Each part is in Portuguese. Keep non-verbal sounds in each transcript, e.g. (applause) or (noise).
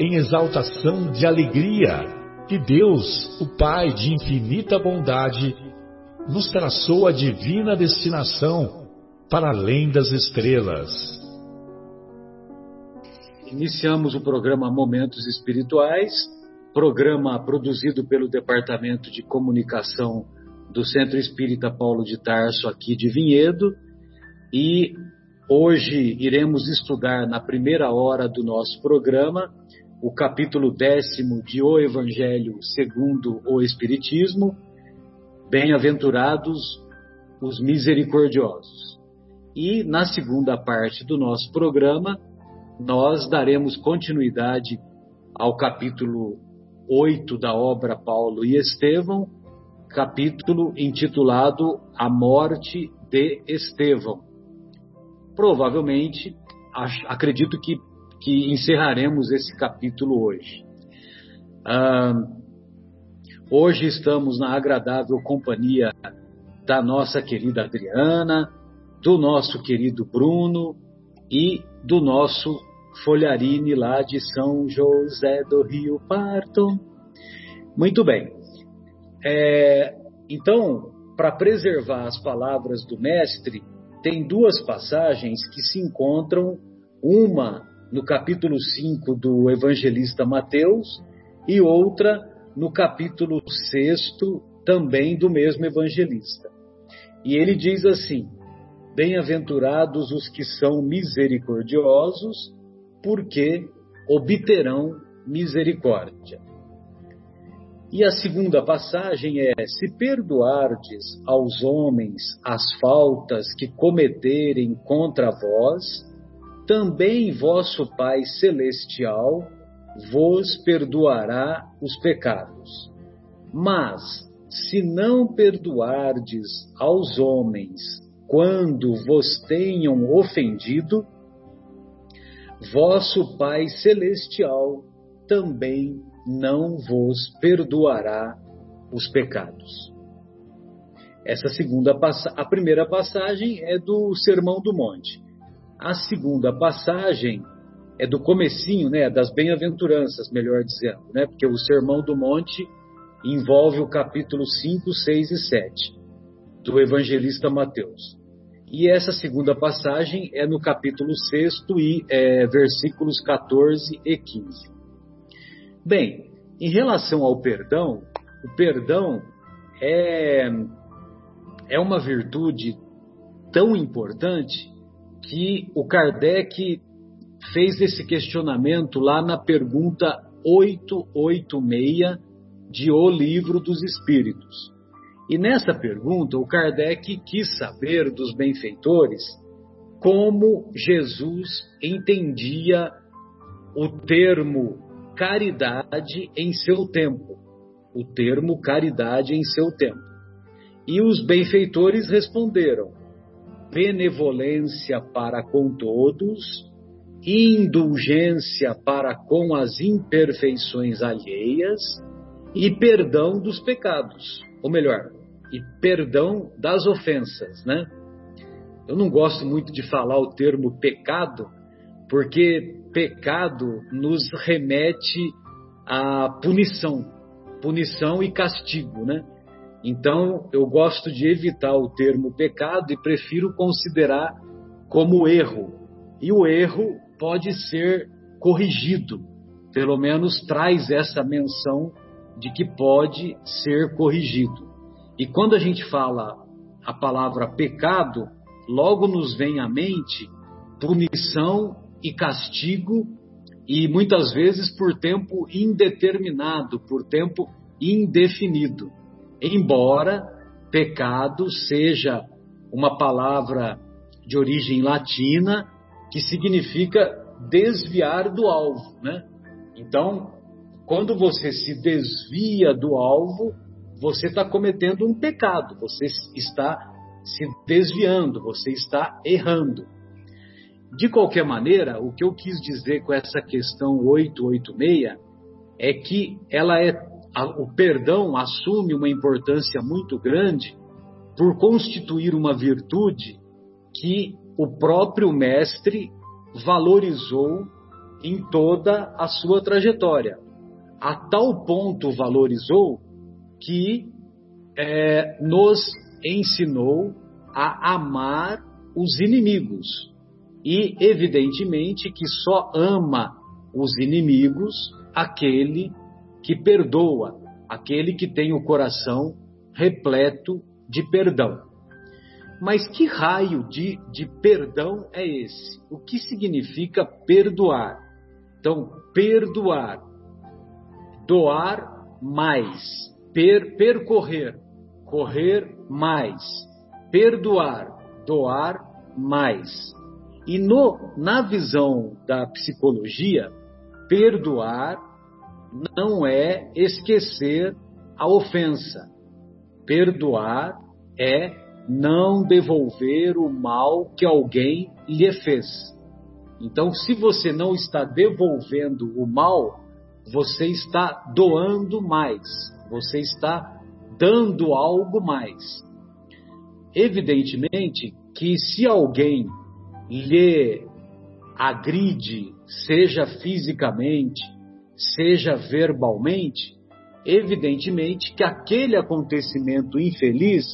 em exaltação de alegria que Deus, o Pai de infinita bondade, nos traçou a divina destinação para além das estrelas. Iniciamos o programa Momentos Espirituais, programa produzido pelo Departamento de Comunicação do Centro Espírita Paulo de Tarso, aqui de Vinhedo, e hoje iremos estudar na primeira hora do nosso programa o capítulo décimo de O Evangelho segundo o Espiritismo, Bem-aventurados os misericordiosos. E na segunda parte do nosso programa, nós daremos continuidade ao capítulo 8 da obra Paulo e Estevão, capítulo intitulado A Morte de Estevão. Provavelmente, acredito que que encerraremos esse capítulo hoje. Ah, hoje estamos na agradável companhia da nossa querida Adriana, do nosso querido Bruno e do nosso Folharine lá de São José do Rio Parto. Muito bem. É, então, para preservar as palavras do Mestre, tem duas passagens que se encontram, uma no capítulo 5 do evangelista Mateus, e outra no capítulo 6 também do mesmo evangelista. E ele diz assim: Bem-aventurados os que são misericordiosos, porque obterão misericórdia. E a segunda passagem é: Se perdoardes aos homens as faltas que cometerem contra vós, também vosso Pai Celestial vos perdoará os pecados. Mas, se não perdoardes aos homens quando vos tenham ofendido, vosso Pai Celestial também não vos perdoará os pecados. Essa segunda a primeira passagem é do Sermão do Monte. A segunda passagem é do comecinho, né, das bem-aventuranças, melhor dizendo, né, porque o Sermão do Monte envolve o capítulo 5, 6 e 7 do evangelista Mateus. E essa segunda passagem é no capítulo 6 e é, versículos 14 e 15. Bem, em relação ao perdão, o perdão é, é uma virtude tão importante que o Kardec fez esse questionamento lá na pergunta 886 de O Livro dos Espíritos. E nessa pergunta, o Kardec quis saber dos benfeitores como Jesus entendia o termo caridade em seu tempo. O termo caridade em seu tempo. E os benfeitores responderam: benevolência para com todos, indulgência para com as imperfeições alheias e perdão dos pecados, ou melhor, e perdão das ofensas, né? Eu não gosto muito de falar o termo pecado, porque pecado nos remete à punição, punição e castigo, né? Então, eu gosto de evitar o termo pecado e prefiro considerar como erro. E o erro pode ser corrigido, pelo menos traz essa menção de que pode ser corrigido. E quando a gente fala a palavra pecado, logo nos vem à mente punição e castigo, e muitas vezes por tempo indeterminado, por tempo indefinido. Embora pecado seja uma palavra de origem latina que significa desviar do alvo, né? Então, quando você se desvia do alvo, você está cometendo um pecado, você está se desviando, você está errando. De qualquer maneira, o que eu quis dizer com essa questão 886 é que ela é o perdão assume uma importância muito grande por constituir uma virtude que o próprio mestre valorizou em toda a sua trajetória. A tal ponto valorizou que é, nos ensinou a amar os inimigos. E, evidentemente, que só ama os inimigos aquele que perdoa, aquele que tem o coração repleto de perdão. Mas que raio de, de perdão é esse? O que significa perdoar? Então, perdoar, doar mais, per, percorrer, correr mais, perdoar, doar mais. E no, na visão da psicologia, perdoar não é esquecer a ofensa. Perdoar é não devolver o mal que alguém lhe fez. Então, se você não está devolvendo o mal, você está doando mais, você está dando algo mais. Evidentemente que se alguém lhe agride, seja fisicamente, seja verbalmente, evidentemente que aquele acontecimento infeliz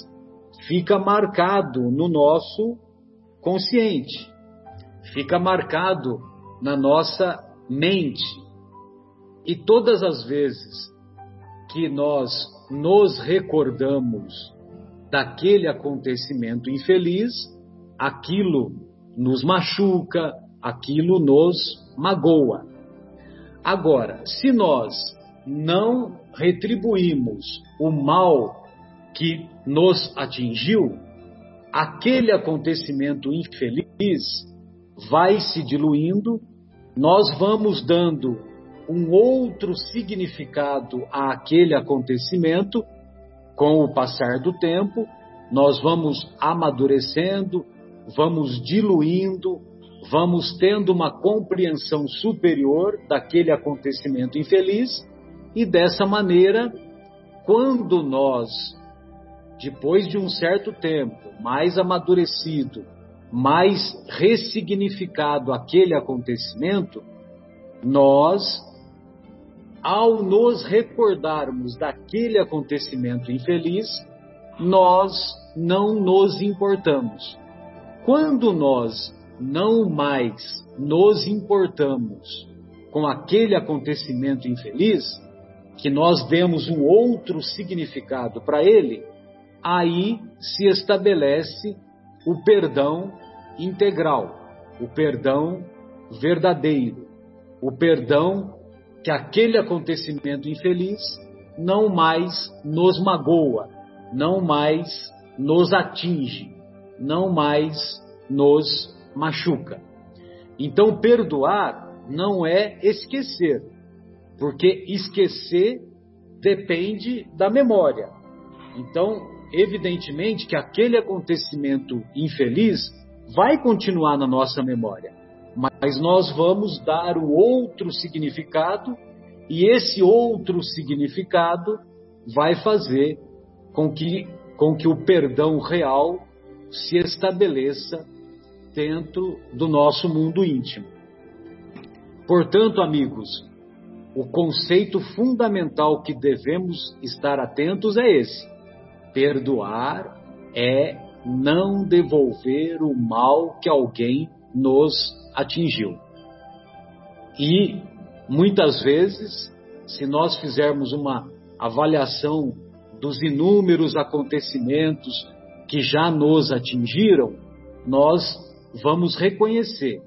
fica marcado no nosso consciente, fica marcado na nossa mente. E todas as vezes que nós nos recordamos daquele acontecimento infeliz, aquilo nos machuca, aquilo nos magoa. Agora, se nós não retribuímos o mal que nos atingiu, aquele acontecimento infeliz vai se diluindo, nós vamos dando um outro significado àquele acontecimento. Com o passar do tempo, nós vamos amadurecendo, vamos diluindo, vamos tendo uma compreensão superior daquele acontecimento infeliz e dessa maneira, quando nós, depois de um certo tempo, mais amadurecido, mais ressignificado aquele acontecimento, nós ao nos recordarmos daquele acontecimento infeliz, nós não nos importamos. Quando nós não mais nos importamos com aquele acontecimento infeliz, que nós demos um outro significado para ele, aí se estabelece o perdão integral, o perdão verdadeiro, o perdão que aquele acontecimento infeliz não mais nos magoa, não mais nos atinge, não mais nos machuca. Então, perdoar não é esquecer, porque esquecer depende da memória. Então, evidentemente que aquele acontecimento infeliz vai continuar na nossa memória mas nós vamos dar o outro significado e esse outro significado vai fazer com que, com que o perdão real se estabeleça dentro do nosso mundo íntimo. Portanto, amigos, o conceito fundamental que devemos estar atentos é esse: perdoar é não devolver o mal que alguém nos atingiu. E muitas vezes, se nós fizermos uma avaliação dos inúmeros acontecimentos que já nos atingiram, nós vamos reconhecer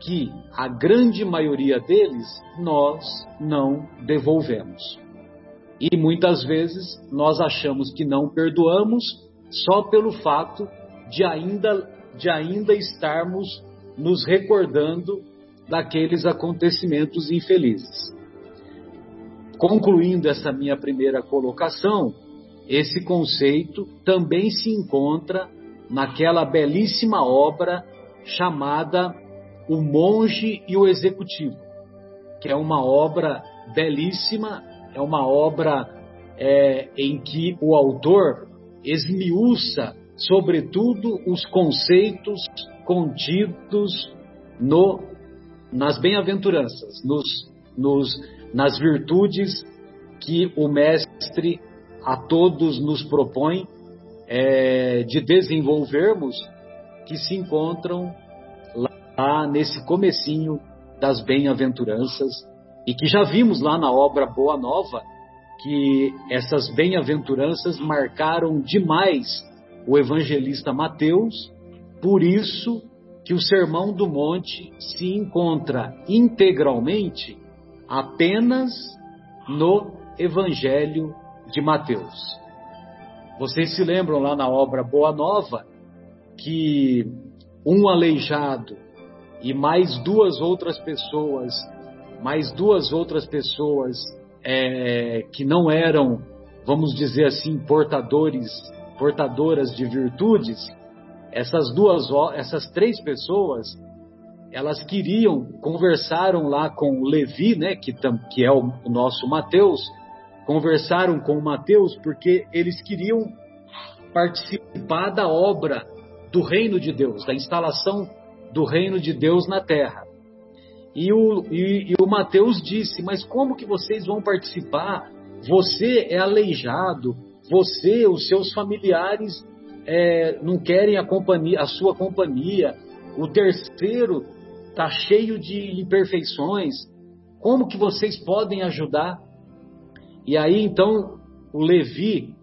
que a grande maioria deles nós não devolvemos. E muitas vezes nós achamos que não perdoamos só pelo fato de ainda, de ainda estarmos nos recordando daqueles acontecimentos infelizes. Concluindo essa minha primeira colocação, esse conceito também se encontra naquela belíssima obra chamada O Monge e o Executivo, que é uma obra belíssima, é uma obra é, em que o autor esmiuça, sobretudo, os conceitos contidos no, nas bem-aventuranças, nos, nos, nas virtudes que o Mestre a todos nos propõe é, de desenvolvermos, que se encontram lá nesse comecinho das bem-aventuranças e que já vimos lá na obra Boa Nova que essas bem-aventuranças marcaram demais o evangelista Mateus, por isso que o Sermão do Monte se encontra integralmente apenas no Evangelho de Mateus. Vocês se lembram lá na obra Boa Nova que um aleijado e mais duas outras pessoas, mais duas outras pessoas é, que não eram, vamos dizer assim, portadores, portadoras de virtudes, essas duas, essas três pessoas, elas queriam, conversaram lá com Levi, né, que, que é o, o nosso Mateus, conversaram com o Mateus porque eles queriam participar da obra do reino de Deus, da instalação do reino de Deus na terra. E o, e, e o Mateus disse: Mas como que vocês vão participar? Você é aleijado, você, os seus familiares é, não querem a, companhia, a sua companhia. O terceiro está cheio de imperfeições. Como que vocês podem ajudar? E aí então o Levi,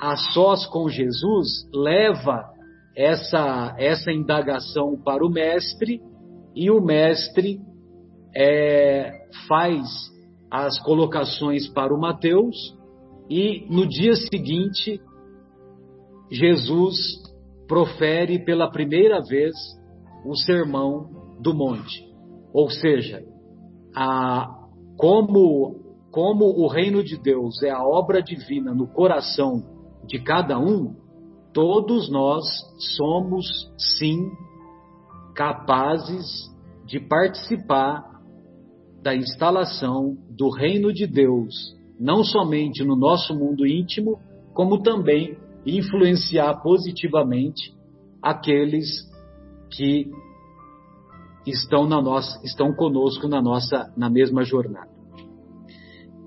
a sós com Jesus, leva essa, essa indagação para o mestre e o mestre é, faz as colocações para o Mateus e no dia seguinte Jesus profere pela primeira vez o sermão do monte. Ou seja, a, como, como o reino de Deus é a obra divina no coração de cada um, todos nós somos sim capazes de participar da instalação do reino de Deus, não somente no nosso mundo íntimo, como também influenciar positivamente aqueles que estão na nossa, estão conosco na nossa na mesma jornada.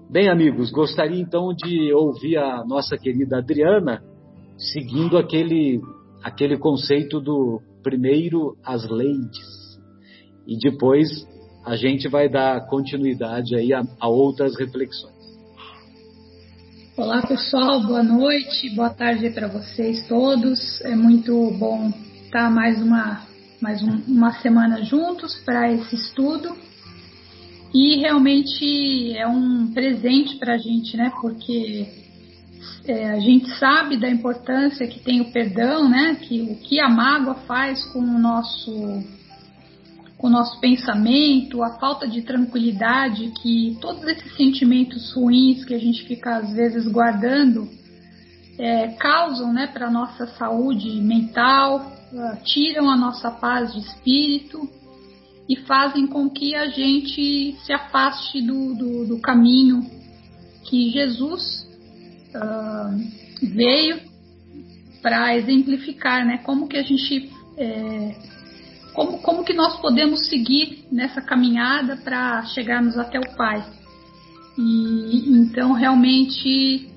Bem, amigos, gostaria então de ouvir a nossa querida Adriana seguindo aquele aquele conceito do primeiro as leis e depois a gente vai dar continuidade aí a, a outras reflexões. Olá pessoal, boa noite, boa tarde para vocês todos. É muito bom estar mais uma, mais um, uma semana juntos para esse estudo. E realmente é um presente para a gente, né? Porque é, a gente sabe da importância que tem o perdão, né? Que o que a mágoa faz com o nosso com o nosso pensamento, a falta de tranquilidade que todos esses sentimentos ruins que a gente fica às vezes guardando é, causam né, para a nossa saúde mental, uh, tiram a nossa paz de espírito e fazem com que a gente se afaste do, do, do caminho que Jesus uh, veio para exemplificar, né? Como que a gente é, como, como que nós podemos seguir nessa caminhada para chegarmos até o Pai. E então realmente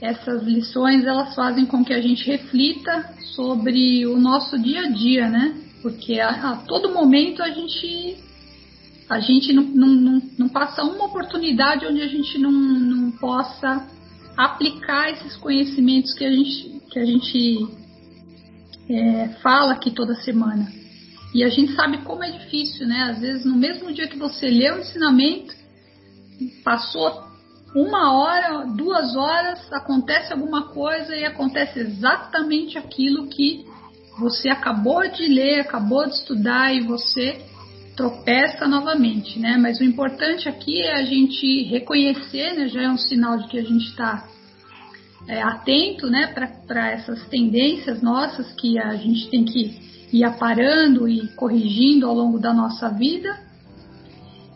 essas lições elas fazem com que a gente reflita sobre o nosso dia a dia, né? Porque a, a todo momento a gente a gente não, não, não, não passa uma oportunidade onde a gente não, não possa aplicar esses conhecimentos que a gente, que a gente é, fala aqui toda semana. E a gente sabe como é difícil, né? Às vezes, no mesmo dia que você lê o ensinamento, passou uma hora, duas horas, acontece alguma coisa e acontece exatamente aquilo que você acabou de ler, acabou de estudar e você tropeça novamente, né? Mas o importante aqui é a gente reconhecer, né? Já é um sinal de que a gente está é, atento, né? Para essas tendências nossas que a gente tem que ir aparando e corrigindo ao longo da nossa vida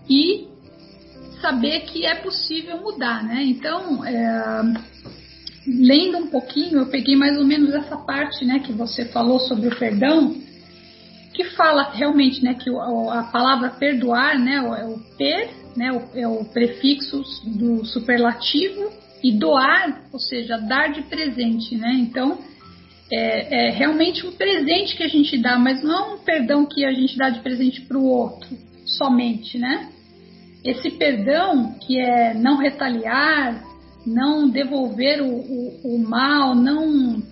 e saber que é possível mudar, né? Então, é, lendo um pouquinho, eu peguei mais ou menos essa parte, né? Que você falou sobre o perdão que fala realmente né, que a palavra perdoar né, é o per, né, é o prefixo do superlativo, e doar, ou seja, dar de presente. Né? Então, é, é realmente um presente que a gente dá, mas não um perdão que a gente dá de presente para o outro somente. Né? Esse perdão que é não retaliar, não devolver o, o, o mal, não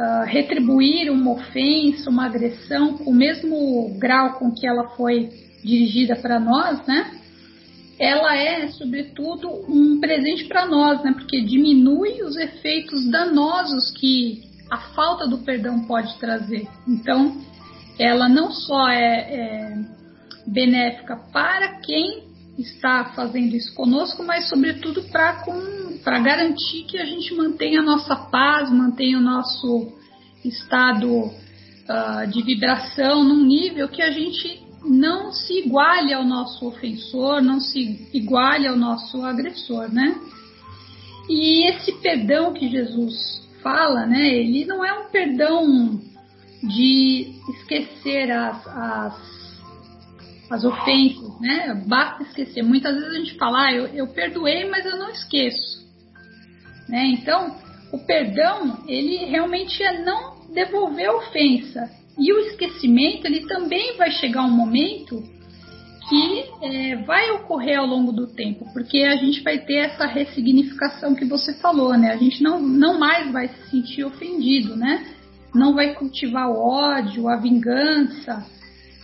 uh, retribuir uma ofensa, uma agressão com o mesmo grau com que ela foi dirigida para nós, né? Ela é, sobretudo, um presente para nós, né? Porque diminui os efeitos danosos que a falta do perdão pode trazer. Então, ela não só é, é benéfica para quem está fazendo isso conosco, mas sobretudo para garantir que a gente mantenha a nossa paz, mantenha o nosso estado uh, de vibração num nível que a gente não se iguale ao nosso ofensor, não se iguale ao nosso agressor, né? E esse perdão que Jesus fala, né? Ele não é um perdão de esquecer as, as as ofensas, né? Basta esquecer. Muitas vezes a gente fala, ah, eu, eu perdoei, mas eu não esqueço. Né? Então, o perdão, ele realmente é não devolver a ofensa. E o esquecimento, ele também vai chegar um momento que é, vai ocorrer ao longo do tempo, porque a gente vai ter essa ressignificação que você falou, né? A gente não, não mais vai se sentir ofendido, né? Não vai cultivar o ódio, a vingança,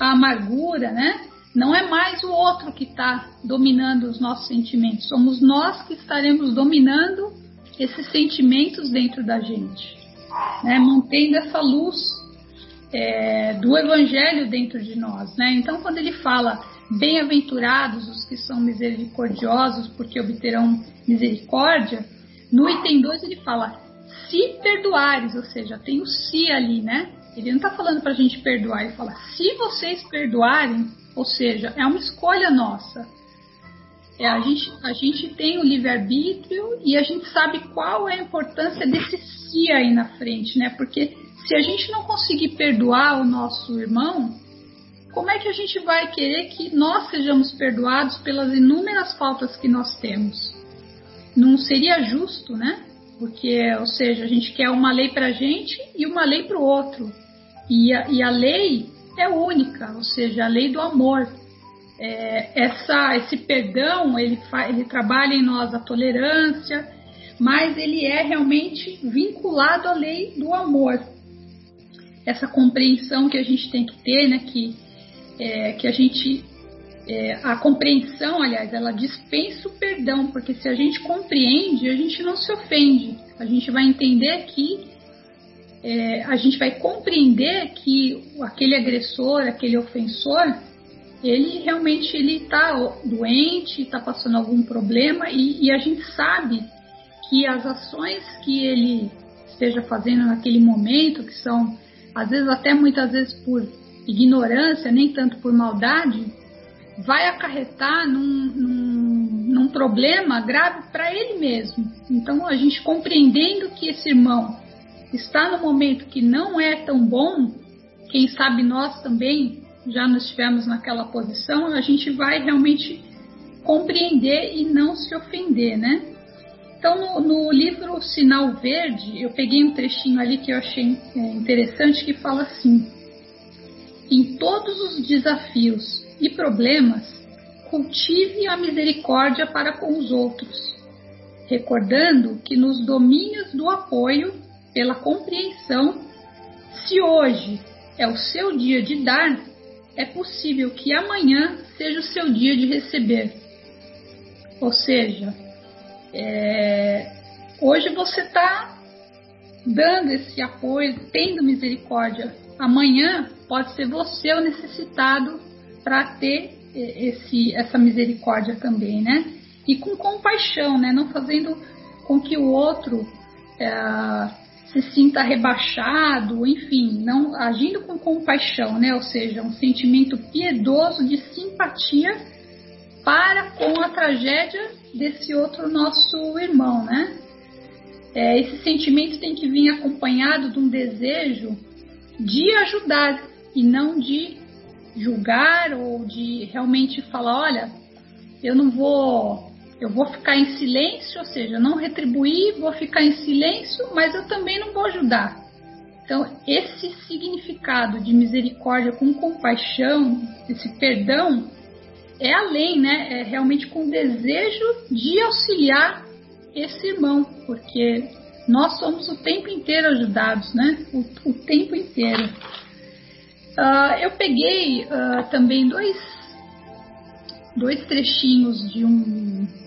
a amargura, né? Não é mais o outro que está dominando os nossos sentimentos, somos nós que estaremos dominando esses sentimentos dentro da gente, né? mantendo essa luz é, do Evangelho dentro de nós. Né? Então, quando ele fala bem-aventurados os que são misericordiosos, porque obterão misericórdia, no item 2 ele fala se perdoares, ou seja, tem o se ali, né? Ele não está falando para a gente perdoar, ele fala se vocês perdoarem, ou seja, é uma escolha nossa. É, a, gente, a gente tem o livre-arbítrio e a gente sabe qual é a importância desse si aí na frente, né? Porque se a gente não conseguir perdoar o nosso irmão, como é que a gente vai querer que nós sejamos perdoados pelas inúmeras faltas que nós temos? Não seria justo, né? Porque, ou seja, a gente quer uma lei para a gente e uma lei para o outro. E a, e a lei é única, ou seja, a lei do amor. É, essa, esse perdão, ele, ele trabalha em nós a tolerância, mas ele é realmente vinculado à lei do amor. Essa compreensão que a gente tem que ter, né, que, é, que a gente é, a compreensão, aliás, ela dispensa o perdão, porque se a gente compreende, a gente não se ofende. A gente vai entender que é, a gente vai compreender que aquele agressor, aquele ofensor, ele realmente ele está doente, está passando algum problema e, e, a gente sabe que as ações que ele esteja fazendo naquele momento, que são às vezes até muitas vezes por ignorância, nem tanto por maldade, vai acarretar num, num, num problema grave para ele mesmo. Então a gente compreendendo que esse irmão está no momento que não é tão bom, quem sabe nós também já nos estivemos naquela posição, a gente vai realmente compreender e não se ofender, né? Então, no, no, livro Sinal Verde, eu peguei um trechinho ali que eu achei é, interessante que fala assim: em todos os desafios e problemas, cultive a misericórdia para com os outros, recordando que nos domínios do apoio, pela compreensão, se hoje é o seu dia de dar, é possível que amanhã seja o seu dia de receber. Ou seja, é, hoje você está dando esse apoio, tendo misericórdia. Amanhã pode ser você o necessitado para ter esse, essa misericórdia também, né? E com compaixão, né? Não fazendo com que o outro é, se sinta rebaixado, enfim, não agindo com compaixão, né? Ou seja, um sentimento piedoso de simpatia para com a tragédia desse outro nosso irmão, né? É, esse sentimento tem que vir acompanhado de um desejo de ajudar e não de julgar ou de realmente falar, olha, eu não vou, eu vou ficar em silêncio, ou seja, não retribuir, vou ficar em silêncio, mas eu também não vou ajudar. Então, esse significado de misericórdia com compaixão, esse perdão, é além, né? É realmente com desejo de auxiliar esse irmão, porque nós somos o tempo inteiro ajudados, né? O, o tempo inteiro. Uh, eu peguei uh, também dois, dois trechinhos de um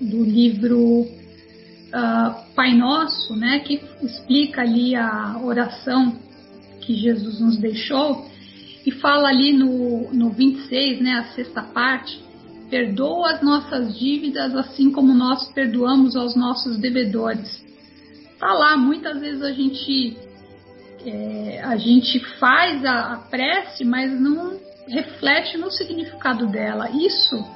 do livro uh, Pai Nosso, né, que explica ali a oração que Jesus nos deixou e fala ali no, no 26, né, a sexta parte, perdoa as nossas dívidas assim como nós perdoamos aos nossos devedores. Tá lá, muitas vezes a gente é, a gente faz a, a prece, mas não reflete no significado dela. Isso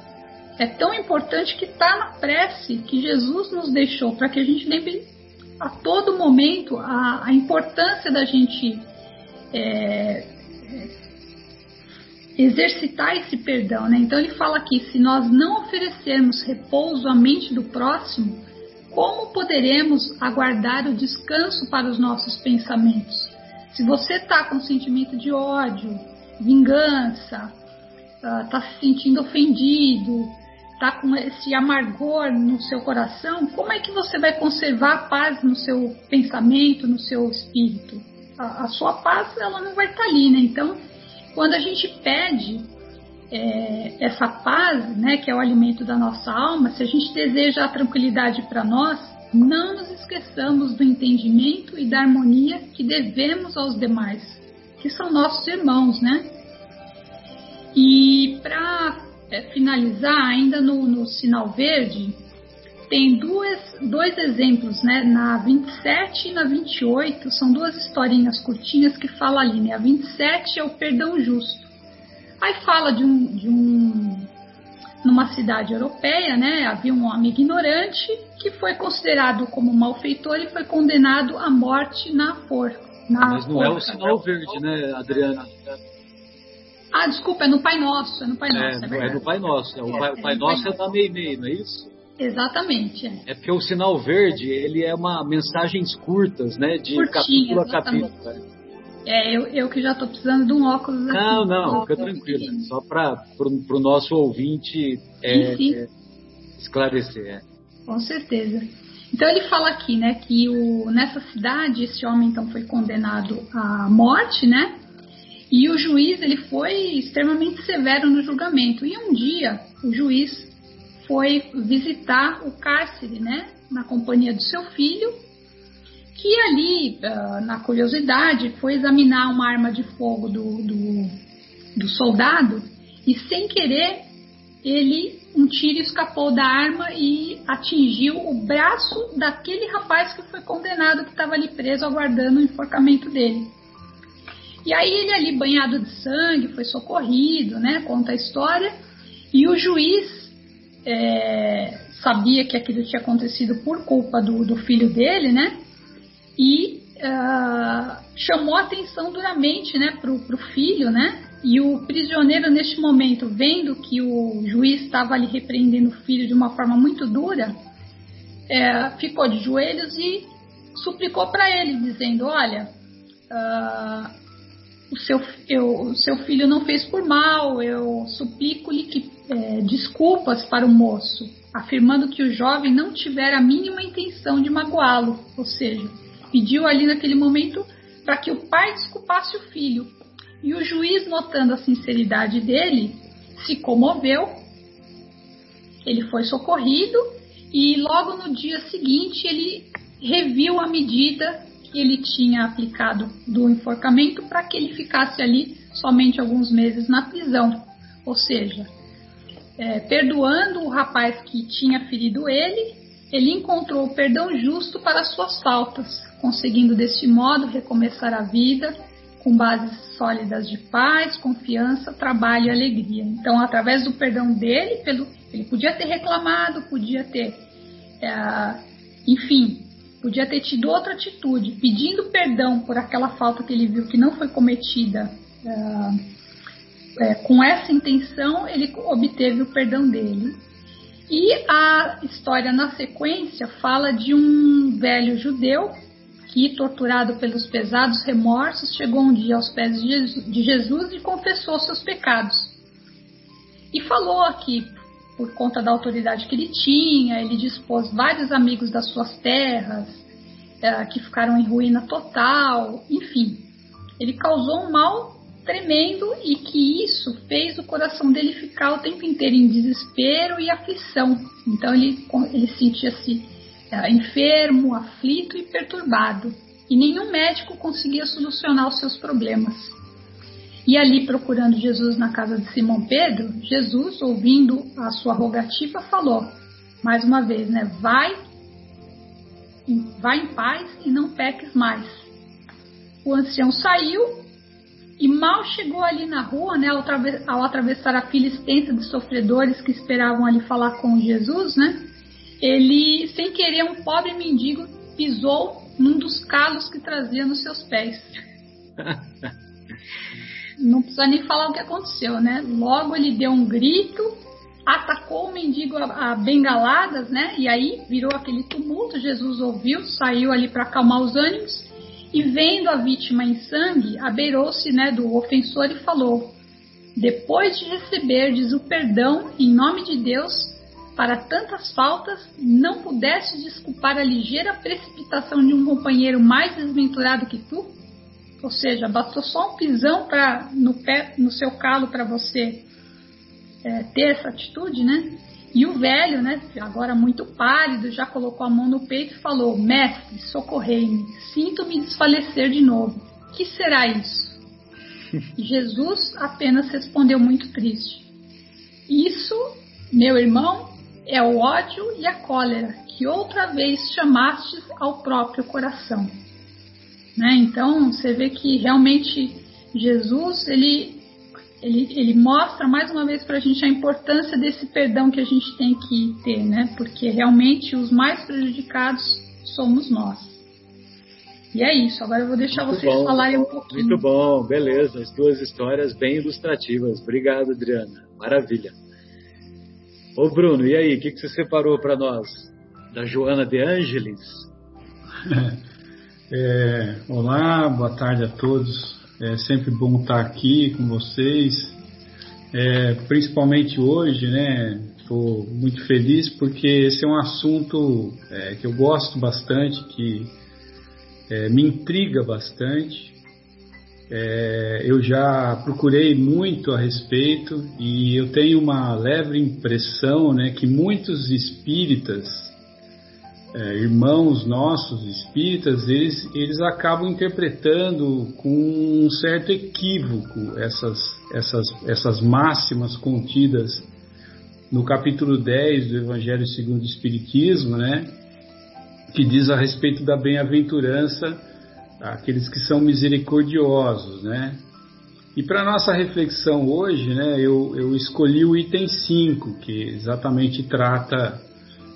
é tão importante que está na prece que Jesus nos deixou, para que a gente lembre a todo momento a, a importância da gente é, exercitar esse perdão. Né? Então ele fala aqui: se nós não oferecermos repouso à mente do próximo, como poderemos aguardar o descanso para os nossos pensamentos? Se você está com sentimento de ódio, vingança, está uh, se sentindo ofendido, está com esse amargor no seu coração, como é que você vai conservar a paz no seu pensamento, no seu espírito? A, a sua paz ela não vai estar tá ali, né? Então, quando a gente pede é, essa paz, né, que é o alimento da nossa alma, se a gente deseja a tranquilidade para nós, não nos esqueçamos do entendimento e da harmonia que devemos aos demais, que são nossos irmãos, né? E para é, finalizar, ainda no, no, sinal verde, tem duas, dois exemplos, né? Na 27 e na 28, são duas historinhas curtinhas que falam ali, né? A 27 é o perdão justo. Aí fala de um, de um numa cidade europeia, né, havia um homem ignorante que foi considerado como malfeitor e foi condenado à morte na forca. Mas não forca. é o sinal verde, né, Adriana? Ah, desculpa, é no Pai Nosso, é no Pai é, Nosso, é, é, é no Pai Nosso. É, o Pai, o Pai Nosso é da meio-meio, não é isso? Exatamente. É. é. porque o sinal verde, ele é uma mensagens curtas, né, de Curtinha, capítulo a capítulo. Né? É, eu, eu que já estou precisando de um óculos aqui. Não, não, fica tranquilo. Só para o nosso ouvinte é, sim, sim. É, esclarecer. É. Com certeza. Então ele fala aqui, né, que o, nessa cidade esse homem então foi condenado à morte, né? E o juiz ele foi extremamente severo no julgamento. E um dia o juiz foi visitar o cárcere, né, na companhia do seu filho que ali, uh, na curiosidade, foi examinar uma arma de fogo do, do, do soldado e, sem querer, ele um tiro escapou da arma e atingiu o braço daquele rapaz que foi condenado, que estava ali preso aguardando o enforcamento dele. E aí ele ali banhado de sangue foi socorrido, né? Conta a história e o juiz é, sabia que aquilo tinha acontecido por culpa do, do filho dele, né? e uh, chamou atenção duramente né, para o filho, né? E o prisioneiro, neste momento, vendo que o juiz estava ali repreendendo o filho de uma forma muito dura, é, ficou de joelhos e suplicou para ele, dizendo: Olha, uh, o seu, eu, o seu filho não fez por mal, eu suplico-lhe que é, desculpas para o moço, afirmando que o jovem não tivera a mínima intenção de magoá-lo, ou seja, pediu ali naquele momento para que o pai desculpasse o filho. E o juiz, notando a sinceridade dele, se comoveu, ele foi socorrido e logo no dia seguinte ele reviu a medida que ele tinha aplicado do enforcamento para que ele ficasse ali somente alguns meses na prisão. Ou seja, é, perdoando o rapaz que tinha ferido ele, ele encontrou o perdão justo para suas faltas, conseguindo deste modo recomeçar a vida com bases sólidas de paz, confiança, trabalho e alegria. Então, através do perdão dele, pelo, ele podia ter reclamado, podia ter, é, enfim, podia ter tido outra atitude, pedindo perdão por aquela falta que ele viu que não foi cometida. É, é, com essa intenção, ele obteve o perdão dele. E a história na sequência fala de um velho judeu que, torturado pelos pesados remorsos, chegou um dia aos pés de Jesus e confessou seus pecados. E falou aqui, por conta da autoridade que ele tinha, ele dispôs vários amigos das suas terras, é, que ficaram em ruína total, enfim. Ele causou um mal tremendo e que isso fez o coração dele ficar o tempo inteiro em desespero e aflição. Então ele, ele sentia-se era enfermo, aflito e perturbado, e nenhum médico conseguia solucionar os seus problemas. E ali, procurando Jesus na casa de Simão Pedro, Jesus, ouvindo a sua rogativa, falou, mais uma vez, né? Vai, vai em paz e não peques mais. O ancião saiu e mal chegou ali na rua, né? Ao, atravessar a fila extensa de sofredores que esperavam ali falar com Jesus, né? ele, sem querer, um pobre mendigo pisou num dos calos que trazia nos seus pés. (laughs) Não precisa nem falar o que aconteceu, né? Logo ele deu um grito, atacou o mendigo a, a bengaladas, né? E aí virou aquele tumulto. Jesus ouviu, saiu ali para acalmar os ânimos e vendo a vítima em sangue, abeirou-se, né, do ofensor e falou: Depois de receberdes o perdão em nome de Deus, para tantas faltas, não pudeste desculpar a ligeira precipitação de um companheiro mais desventurado que tu? Ou seja, bastou só um pisão pra, no, pé, no seu calo para você é, ter essa atitude, né? E o velho, né, agora muito pálido, já colocou a mão no peito e falou: Mestre, socorrei-me, sinto-me desfalecer de novo. Que será isso? Jesus apenas respondeu muito triste: Isso, meu irmão, é o ódio e a cólera que outra vez chamastes ao próprio coração. Né? Então você vê que realmente Jesus ele, ele, ele mostra mais uma vez para a gente a importância desse perdão que a gente tem que ter, né? porque realmente os mais prejudicados somos nós. E é isso, agora eu vou deixar muito vocês bom, falarem um pouquinho. Muito bom, beleza. As duas histórias bem ilustrativas. Obrigado, Adriana. Maravilha. Ô Bruno, e aí, o que, que você separou para nós? Da Joana de Ângeles? (laughs) É, olá, boa tarde a todos. É sempre bom estar aqui com vocês. É, principalmente hoje, né? Estou muito feliz porque esse é um assunto é, que eu gosto bastante, que é, me intriga bastante. É, eu já procurei muito a respeito e eu tenho uma leve impressão né, que muitos espíritas, é, irmãos nossos espíritas, eles, eles acabam interpretando com um certo equívoco essas, essas, essas máximas contidas no capítulo 10 do Evangelho segundo o Espiritismo, né, que diz a respeito da bem-aventurança aqueles que são misericordiosos, né? E para nossa reflexão hoje, né, eu, eu, escolhi o item 5, que exatamente trata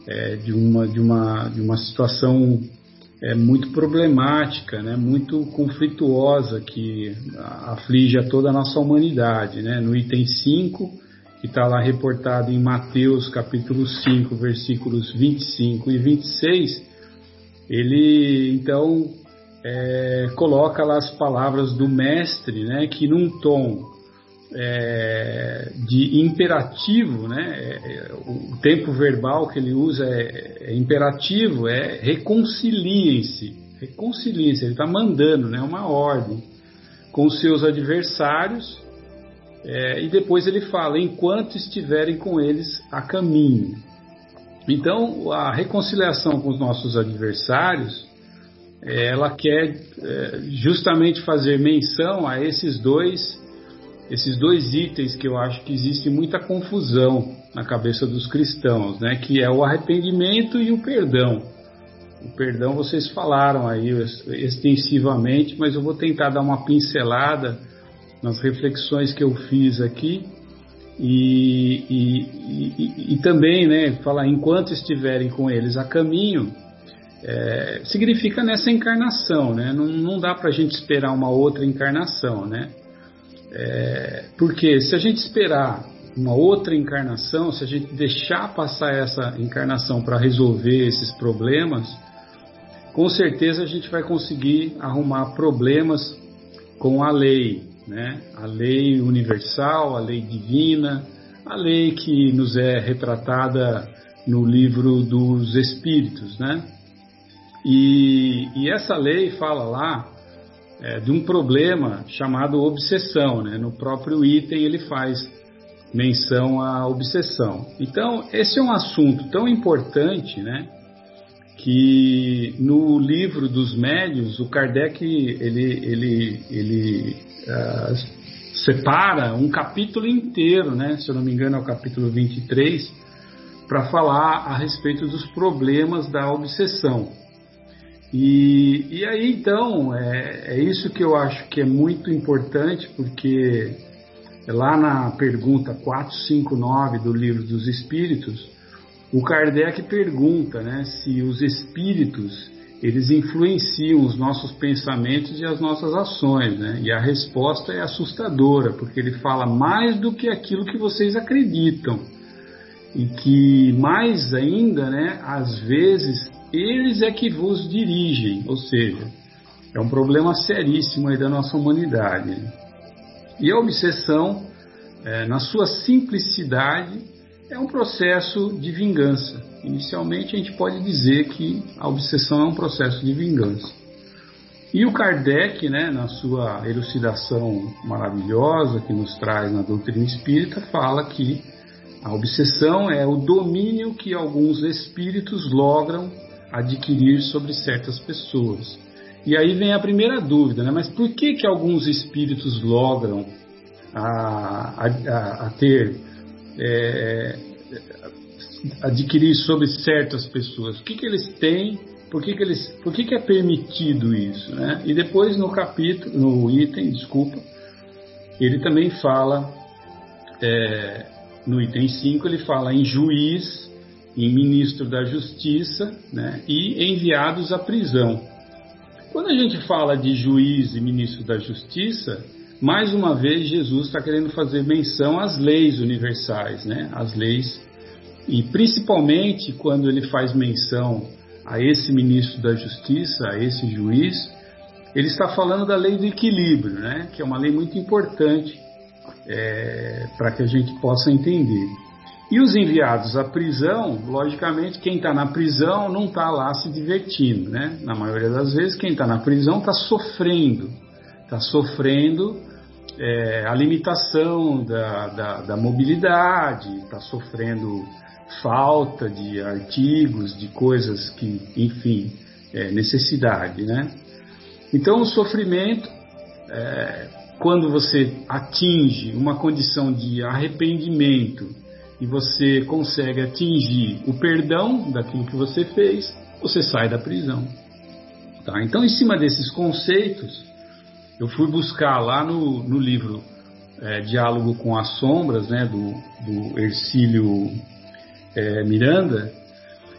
é, de, uma, de, uma, de uma situação é, muito problemática, né, muito conflituosa que aflige a toda a nossa humanidade. Né? No item 5, que está lá reportado em Mateus capítulo 5, versículos 25 e 26, ele então é, coloca lá as palavras do mestre, né, que num tom é, de imperativo, né, é, o tempo verbal que ele usa é, é imperativo, é reconciliem-se, reconciliem-se, ele está mandando, né, uma ordem com os seus adversários, é, e depois ele fala, enquanto estiverem com eles a caminho. Então, a reconciliação com os nossos adversários, é, ela quer é, justamente fazer menção a esses dois, esses dois itens que eu acho que existe muita confusão na cabeça dos cristãos, né? Que é o arrependimento e o perdão. O perdão vocês falaram aí extensivamente, mas eu vou tentar dar uma pincelada nas reflexões que eu fiz aqui e, e, e, e, também, né, falar enquanto estiverem com eles a caminho, é, significa nessa encarnação, né? Não, não dá para a gente esperar uma outra encarnação, né? É, porque se a gente esperar uma outra encarnação, se a gente deixar passar essa encarnação para resolver esses problemas, com certeza a gente vai conseguir arrumar problemas com a lei, né? A lei universal, a lei divina, a lei que nos é retratada no livro dos Espíritos, né? E, e essa lei fala lá é, de um problema chamado obsessão, né? No próprio item ele faz menção à obsessão. Então esse é um assunto tão importante, né? que no livro dos médios o Kardec ele, ele, ele uh, separa um capítulo inteiro, né, se eu não me engano é o capítulo 23, para falar a respeito dos problemas da obsessão. E, e aí então é, é isso que eu acho que é muito importante, porque lá na pergunta 459 do livro dos Espíritos, o Kardec pergunta né, se os espíritos eles influenciam os nossos pensamentos e as nossas ações, né? E a resposta é assustadora, porque ele fala mais do que aquilo que vocês acreditam. E que mais ainda, né, às vezes eles é que vos dirigem, ou seja, é um problema seríssimo aí da nossa humanidade. E a obsessão, é, na sua simplicidade, é um processo de vingança. Inicialmente, a gente pode dizer que a obsessão é um processo de vingança. E o Kardec, né, na sua elucidação maravilhosa que nos traz na doutrina espírita, fala que a obsessão é o domínio que alguns espíritos logram adquirir sobre certas pessoas. E aí vem a primeira dúvida, né? Mas por que que alguns espíritos logram a, a, a ter é, adquirir sobre certas pessoas. O que, que eles têm? Por que, que eles? Por que, que é permitido isso? Né? E depois no capítulo, no item, desculpa, ele também fala é, no item 5 ele fala em juiz, em ministro da justiça né, e enviados à prisão. Quando a gente fala de juiz e ministro da justiça, mais uma vez Jesus está querendo fazer menção às leis universais, né? As leis e principalmente quando ele faz menção a esse ministro da Justiça, a esse juiz, ele está falando da lei do equilíbrio, né? Que é uma lei muito importante é, para que a gente possa entender. E os enviados à prisão, logicamente, quem está na prisão não está lá se divertindo, né? Na maioria das vezes, quem está na prisão está sofrendo, está sofrendo é, a limitação da, da, da mobilidade, está sofrendo falta de artigos, de coisas que, enfim, é, necessidade, né? Então, o sofrimento, é, quando você atinge uma condição de arrependimento e você consegue atingir o perdão daquilo que você fez, você sai da prisão. Tá? Então, em cima desses conceitos, eu fui buscar lá no, no livro é, Diálogo com as Sombras, né, do, do Ercílio é, Miranda,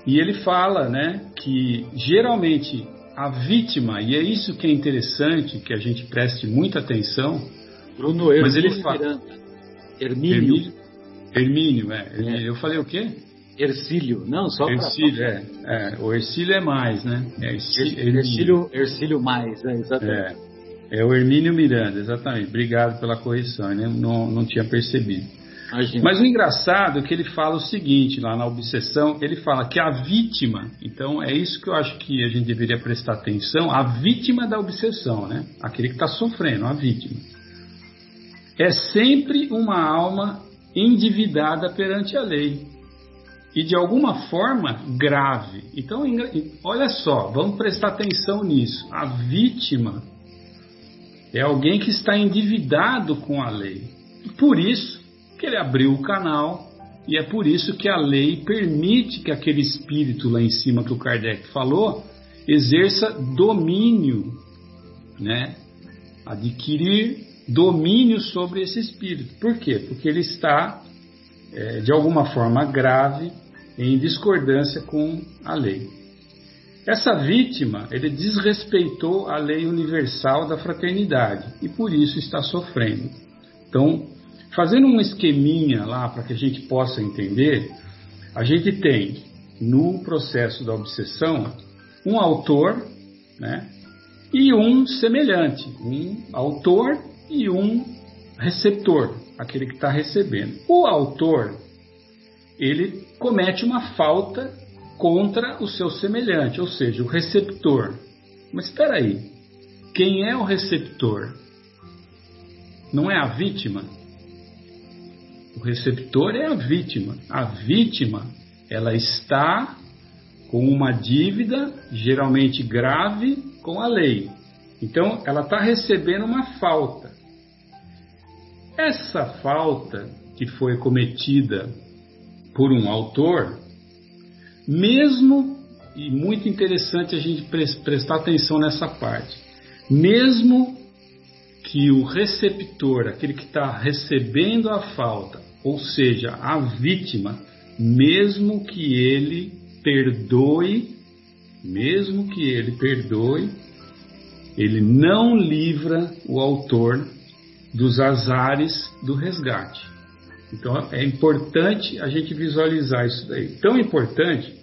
e ele fala né, que geralmente a vítima, e é isso que é interessante, que a gente preste muita atenção. Bruno mas ele fala, Miranda. Hermínio. Hermínio, Hermínio, é. é. Eu falei o quê? Ercílio, não, só Ercílio, pra... é, é, O Ercílio é mais, né? É Ercílio, Ercílio, Ercílio mais, é, exatamente. É, é o Hermínio Miranda, exatamente. Obrigado pela correção, né? não, não tinha percebido. Imagina. Mas o engraçado é que ele fala o seguinte, lá na obsessão, ele fala que a vítima, então é isso que eu acho que a gente deveria prestar atenção, a vítima da obsessão, né? Aquele que está sofrendo, a vítima. É sempre uma alma endividada perante a lei. E de alguma forma grave. Então, olha só, vamos prestar atenção nisso. A vítima é alguém que está endividado com a lei. Por isso, que ele abriu o canal e é por isso que a lei permite que aquele espírito lá em cima que o Kardec falou exerça domínio, né? Adquirir domínio sobre esse espírito. Por quê? Porque ele está, é, de alguma forma grave, em discordância com a lei. Essa vítima, ele desrespeitou a lei universal da fraternidade e por isso está sofrendo. Então, Fazendo um esqueminha lá para que a gente possa entender, a gente tem no processo da obsessão um autor né, e um semelhante, um autor e um receptor, aquele que está recebendo. O autor ele comete uma falta contra o seu semelhante, ou seja, o receptor. Mas espera aí, quem é o receptor? Não é a vítima? O receptor é a vítima. A vítima, ela está com uma dívida, geralmente grave, com a lei. Então, ela está recebendo uma falta. Essa falta que foi cometida por um autor, mesmo, e muito interessante a gente prestar atenção nessa parte, mesmo que o receptor, aquele que está recebendo a falta, ou seja, a vítima, mesmo que ele perdoe, mesmo que ele perdoe, ele não livra o autor dos azares do resgate. Então é importante a gente visualizar isso daí. Tão importante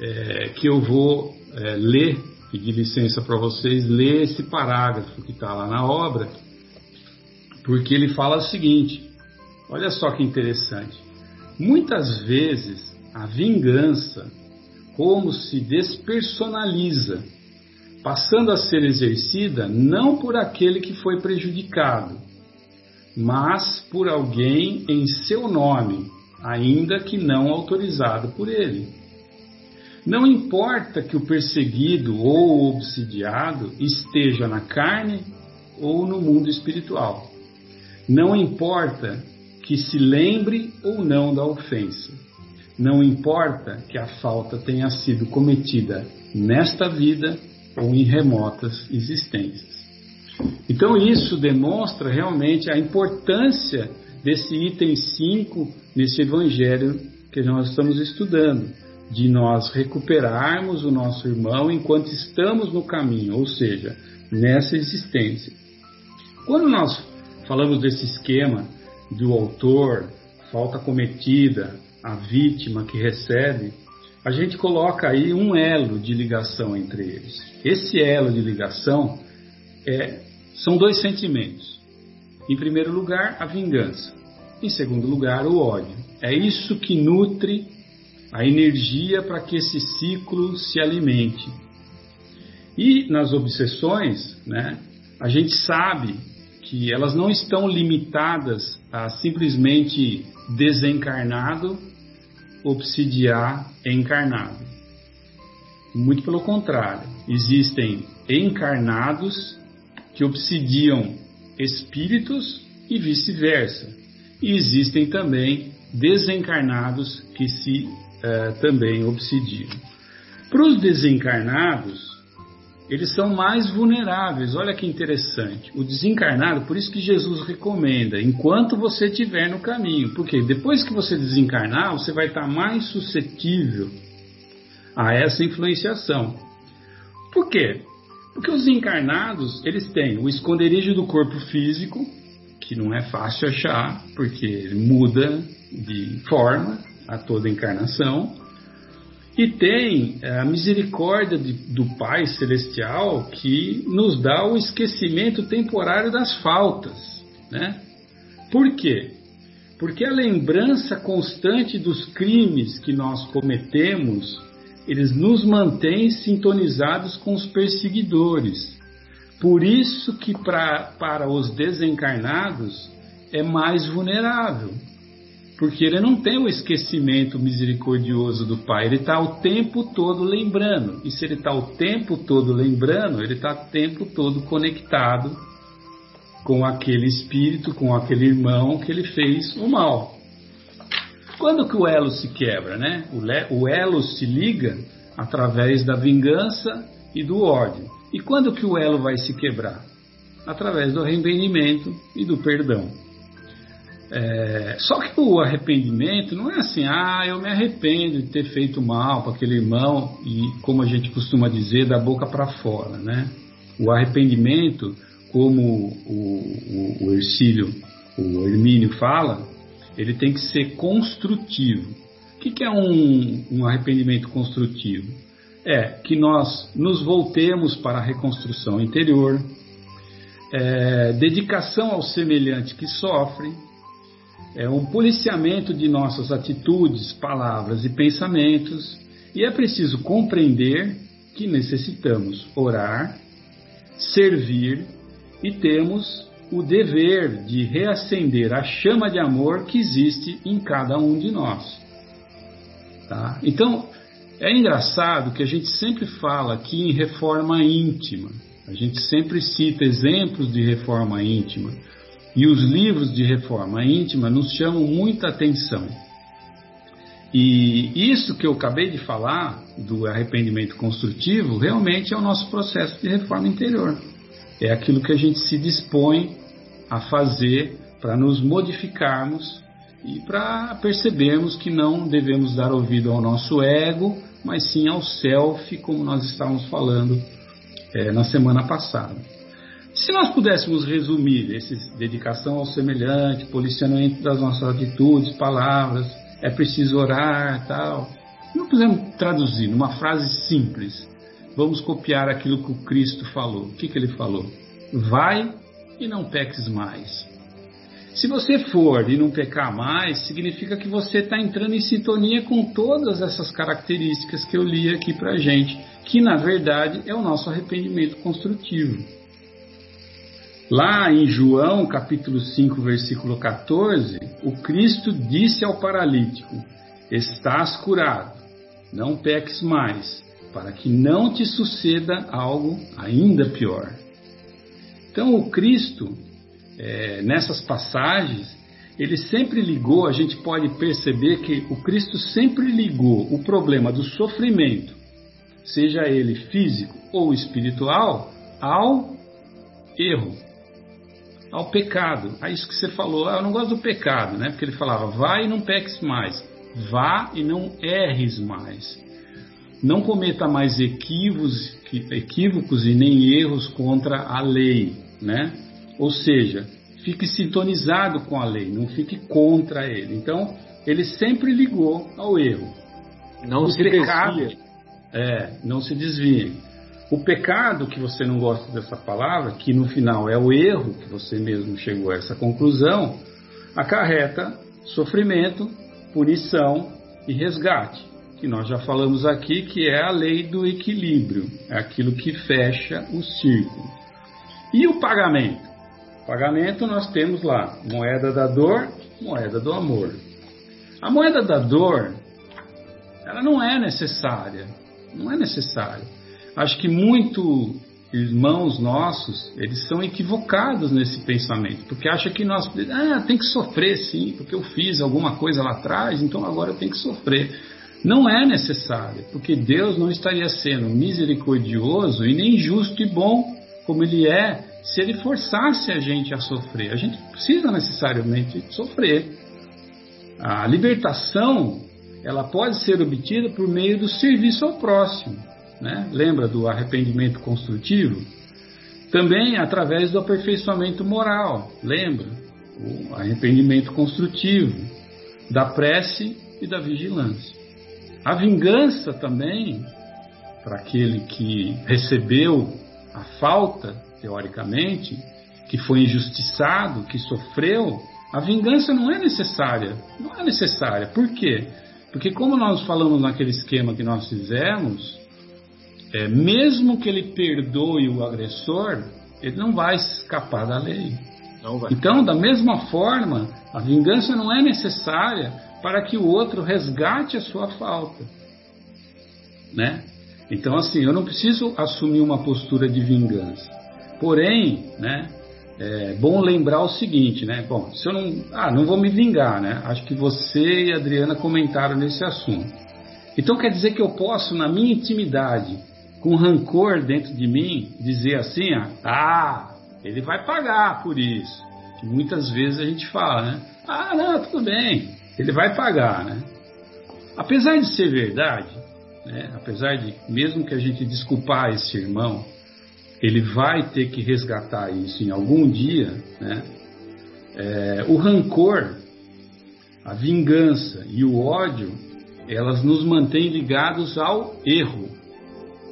é, que eu vou é, ler, pedir licença para vocês, ler esse parágrafo que está lá na obra, porque ele fala o seguinte: Olha só que interessante. Muitas vezes a vingança, como se despersonaliza, passando a ser exercida não por aquele que foi prejudicado, mas por alguém em seu nome, ainda que não autorizado por ele. Não importa que o perseguido ou o obsidiado esteja na carne ou no mundo espiritual. Não importa que se lembre ou não da ofensa. Não importa que a falta tenha sido cometida nesta vida ou em remotas existências. Então, isso demonstra realmente a importância desse item 5 nesse evangelho que nós estamos estudando, de nós recuperarmos o nosso irmão enquanto estamos no caminho, ou seja, nessa existência. Quando nós falamos desse esquema do autor, falta cometida, a vítima que recebe, a gente coloca aí um elo de ligação entre eles. Esse elo de ligação é, são dois sentimentos. Em primeiro lugar, a vingança. Em segundo lugar, o ódio. É isso que nutre a energia para que esse ciclo se alimente. E nas obsessões, né, a gente sabe que elas não estão limitadas a simplesmente desencarnado obsidiar encarnado. Muito pelo contrário, existem encarnados que obsidiam espíritos e vice-versa. E existem também desencarnados que se uh, também obsidiam. Para os desencarnados, eles são mais vulneráveis. Olha que interessante. O desencarnado, por isso que Jesus recomenda, enquanto você estiver no caminho. Porque depois que você desencarnar, você vai estar mais suscetível a essa influenciação. Por quê? Porque os encarnados, eles têm o esconderijo do corpo físico, que não é fácil achar, porque muda de forma, a toda encarnação, e tem é, a misericórdia de, do Pai Celestial que nos dá o esquecimento temporário das faltas. Né? Por quê? Porque a lembrança constante dos crimes que nós cometemos, eles nos mantém sintonizados com os perseguidores. Por isso que pra, para os desencarnados é mais vulnerável porque ele não tem o esquecimento misericordioso do Pai, ele está o tempo todo lembrando. E se ele está o tempo todo lembrando, ele está o tempo todo conectado com aquele espírito, com aquele irmão que ele fez o mal. Quando que o elo se quebra, né? O elo se liga através da vingança e do ódio. E quando que o elo vai se quebrar? Através do arrependimento e do perdão. É, só que o arrependimento não é assim, ah, eu me arrependo de ter feito mal para aquele irmão e, como a gente costuma dizer, da boca para fora, né? O arrependimento, como o, o, o Ercílio, o Hermínio fala, ele tem que ser construtivo. O que, que é um, um arrependimento construtivo? É que nós nos voltemos para a reconstrução interior, é, dedicação ao semelhante que sofre, é um policiamento de nossas atitudes, palavras e pensamentos, e é preciso compreender que necessitamos orar, servir e temos o dever de reacender a chama de amor que existe em cada um de nós. Tá? Então, é engraçado que a gente sempre fala aqui em reforma íntima, a gente sempre cita exemplos de reforma íntima. E os livros de reforma íntima nos chamam muita atenção. E isso que eu acabei de falar, do arrependimento construtivo, realmente é o nosso processo de reforma interior. É aquilo que a gente se dispõe a fazer para nos modificarmos e para percebermos que não devemos dar ouvido ao nosso ego, mas sim ao self, como nós estávamos falando é, na semana passada. Se nós pudéssemos resumir essa dedicação ao semelhante, policiamento das nossas atitudes, palavras, é preciso orar, tal. Não podemos traduzir numa frase simples. Vamos copiar aquilo que o Cristo falou. O que, que ele falou? Vai e não peques mais. Se você for e não pecar mais, significa que você está entrando em sintonia com todas essas características que eu li aqui para gente, que na verdade é o nosso arrependimento construtivo. Lá em João, capítulo 5, versículo 14, o Cristo disse ao paralítico: Estás curado, não peques mais, para que não te suceda algo ainda pior. Então, o Cristo, é, nessas passagens, ele sempre ligou, a gente pode perceber que o Cristo sempre ligou o problema do sofrimento, seja ele físico ou espiritual, ao erro ao pecado. A isso que você falou, ah, eu não gosto do pecado, né? Porque ele falava, vai e não peques mais, vá e não erres mais. Não cometa mais equívocos, equívocos e nem erros contra a lei, né? Ou seja, fique sintonizado com a lei, não fique contra ele. Então, ele sempre ligou ao erro. Não o se pecado, desvia. É, não se desvie. O pecado, que você não gosta dessa palavra, que no final é o erro, que você mesmo chegou a essa conclusão, acarreta sofrimento, punição e resgate, que nós já falamos aqui que é a lei do equilíbrio, é aquilo que fecha o círculo. E o pagamento? Pagamento nós temos lá moeda da dor, moeda do amor. A moeda da dor, ela não é necessária, não é necessária. Acho que muito irmãos nossos, eles são equivocados nesse pensamento, porque acham que nós, ah, tem que sofrer sim, porque eu fiz alguma coisa lá atrás, então agora eu tenho que sofrer. Não é necessário, porque Deus não estaria sendo misericordioso e nem justo e bom como Ele é se Ele forçasse a gente a sofrer. A gente precisa necessariamente sofrer. A libertação, ela pode ser obtida por meio do serviço ao próximo né? lembra do arrependimento construtivo? Também através do aperfeiçoamento moral, lembra? O arrependimento construtivo, da prece e da vigilância. A vingança também, para aquele que recebeu a falta, teoricamente, que foi injustiçado, que sofreu, a vingança não é necessária. Não é necessária. Por quê? Porque, como nós falamos naquele esquema que nós fizemos, é, mesmo que ele perdoe o agressor, ele não vai escapar da lei. Então, da mesma forma, a vingança não é necessária para que o outro resgate a sua falta. Né? Então, assim, eu não preciso assumir uma postura de vingança. Porém, né, é bom lembrar o seguinte, né? Bom, se eu não, ah, não vou me vingar, né? Acho que você e a Adriana comentaram nesse assunto. Então quer dizer que eu posso, na minha intimidade, com rancor dentro de mim, dizer assim, ah, ele vai pagar por isso. Que muitas vezes a gente fala, né? Ah, não, tudo bem, ele vai pagar, né? Apesar de ser verdade, né? apesar de, mesmo que a gente desculpar esse irmão, ele vai ter que resgatar isso em algum dia, né? É, o rancor, a vingança e o ódio, elas nos mantêm ligados ao erro.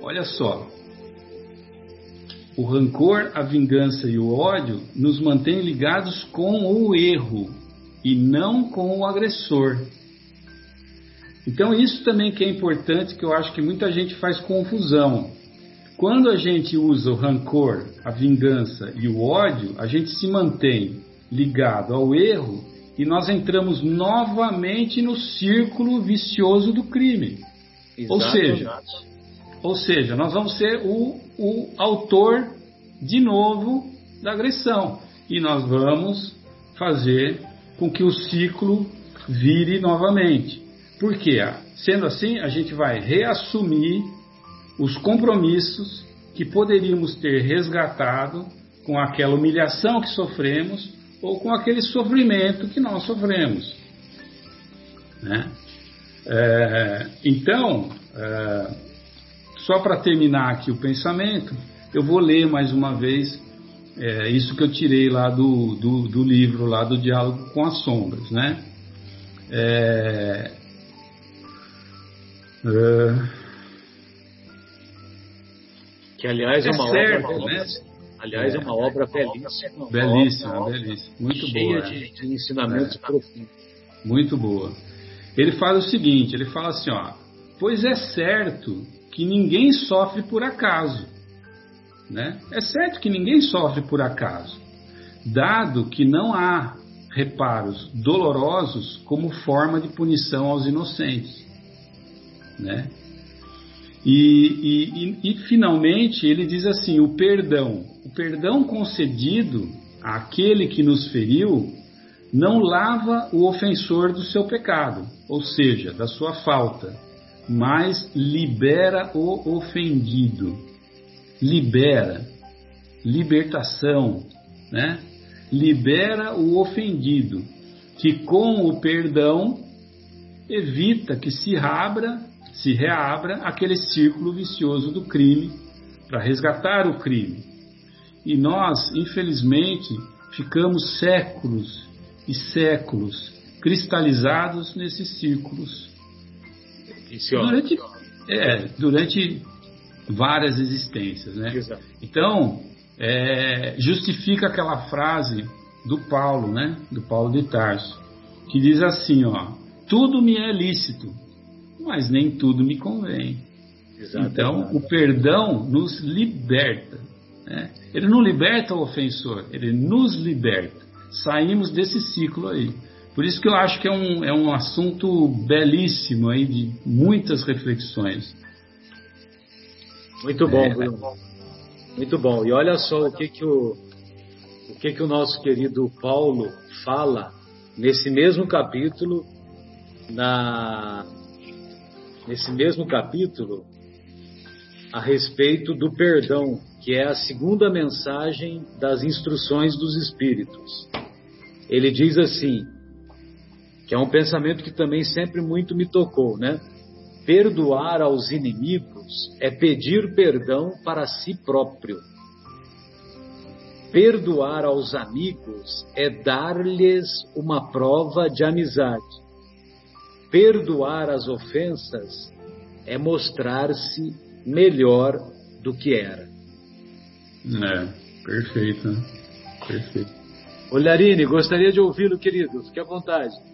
Olha só, o rancor, a vingança e o ódio nos mantêm ligados com o erro e não com o agressor. Então isso também que é importante, que eu acho que muita gente faz confusão. Quando a gente usa o rancor, a vingança e o ódio, a gente se mantém ligado ao erro e nós entramos novamente no círculo vicioso do crime. Ou seja, ou seja, nós vamos ser o, o autor de novo da agressão e nós vamos fazer com que o ciclo vire novamente. Por quê? Sendo assim, a gente vai reassumir os compromissos que poderíamos ter resgatado com aquela humilhação que sofremos ou com aquele sofrimento que nós sofremos. Né? É, então, é, só para terminar aqui o pensamento, eu vou ler mais uma vez é, isso que eu tirei lá do, do, do, livro, lá do Diálogo com as Sombras. Né? É, é que aliás é, é uma certo, obra, né? aliás é, é uma obra belíssima, belíssima, obra, belíssima, muito cheia boa, de, de ensinamentos é. profundos. Muito boa. Ele fala o seguinte, ele fala assim, ó, pois é certo que ninguém sofre por acaso, né? É certo que ninguém sofre por acaso, dado que não há reparos dolorosos como forma de punição aos inocentes, né? E, e, e, finalmente ele diz assim: o perdão. O perdão concedido àquele que nos feriu não lava o ofensor do seu pecado, ou seja, da sua falta, mas libera o ofendido. Libera, libertação, né? Libera o ofendido, que com o perdão evita que se abra se reabra aquele círculo vicioso do crime para resgatar o crime. E nós, infelizmente, ficamos séculos e séculos cristalizados nesses círculos. Durante, é, durante várias existências. Né? Então, é, justifica aquela frase do Paulo, né? do Paulo de Tarso, que diz assim: ó, tudo me é lícito, mas nem tudo me convém. Exatamente. Então, o perdão nos liberta. Né? Ele não liberta o ofensor, ele nos liberta. Saímos desse ciclo aí. Por isso que eu acho que é um, é um assunto belíssimo aí, de muitas reflexões. Muito bom, é, Bruno. Muito bom. E olha só o que, que, o, o, que, que o nosso querido Paulo fala nesse mesmo capítulo, na, nesse mesmo capítulo a respeito do perdão, que é a segunda mensagem das instruções dos Espíritos. Ele diz assim, que é um pensamento que também sempre muito me tocou, né? Perdoar aos inimigos é pedir perdão para si próprio. Perdoar aos amigos é dar-lhes uma prova de amizade. perdoar as ofensas é mostrar-se melhor do que era. É, perfeito. Né? Perfeito. Olharine, gostaria de ouvi-lo, querido. Fique à vontade.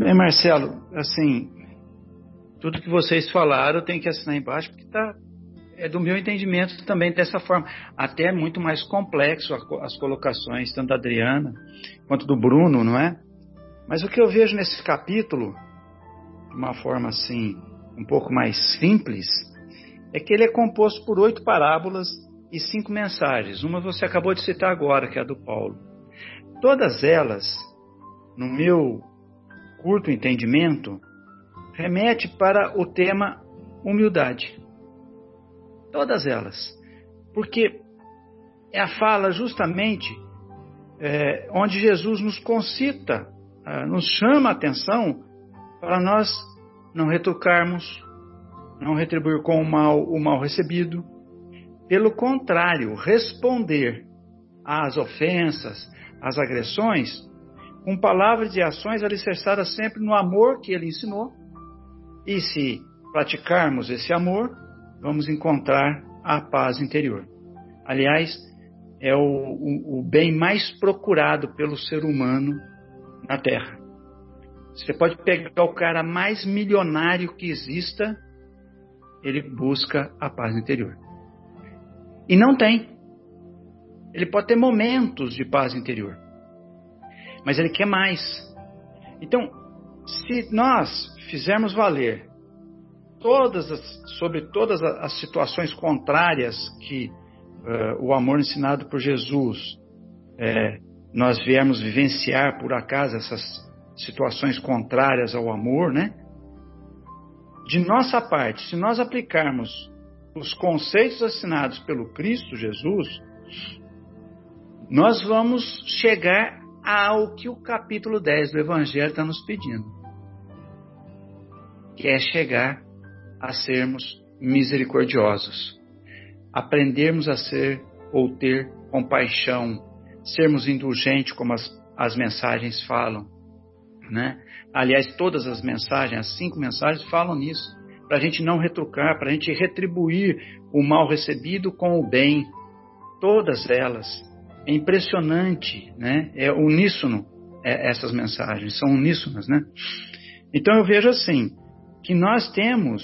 Bem, Marcelo, assim, tudo que vocês falaram tenho que assinar embaixo, porque tá, é do meu entendimento também dessa forma. Até é muito mais complexo as colocações, tanto da Adriana quanto do Bruno, não é? Mas o que eu vejo nesse capítulo, de uma forma assim, um pouco mais simples, é que ele é composto por oito parábolas e cinco mensagens. Uma você acabou de citar agora, que é a do Paulo. Todas elas, no meu curto entendimento, remete para o tema humildade. Todas elas. Porque é a fala justamente é, onde Jesus nos concita, é, nos chama a atenção para nós não retrucarmos, não retribuir com o mal o mal recebido. Pelo contrário, responder às ofensas, às agressões, com palavras e ações alicerçadas sempre no amor que ele ensinou. E se praticarmos esse amor, vamos encontrar a paz interior. Aliás, é o, o, o bem mais procurado pelo ser humano na Terra. Você pode pegar o cara mais milionário que exista, ele busca a paz interior. E não tem. Ele pode ter momentos de paz interior, mas ele quer mais. Então, se nós fizermos valer todas as, sobre todas as situações contrárias que uh, o amor ensinado por Jesus é, nós viemos vivenciar por acaso essas situações contrárias ao amor, né? De nossa parte, se nós aplicarmos os conceitos assinados pelo Cristo Jesus, nós vamos chegar ao que o capítulo 10 do Evangelho está nos pedindo, que é chegar a sermos misericordiosos, aprendermos a ser ou ter compaixão, sermos indulgentes, como as, as mensagens falam, né? Aliás, todas as mensagens, as cinco mensagens, falam nisso. Para a gente não retrucar, para a gente retribuir o mal recebido com o bem. Todas elas. É impressionante, né? É uníssono é, essas mensagens, são uníssonas, né? Então eu vejo assim, que nós temos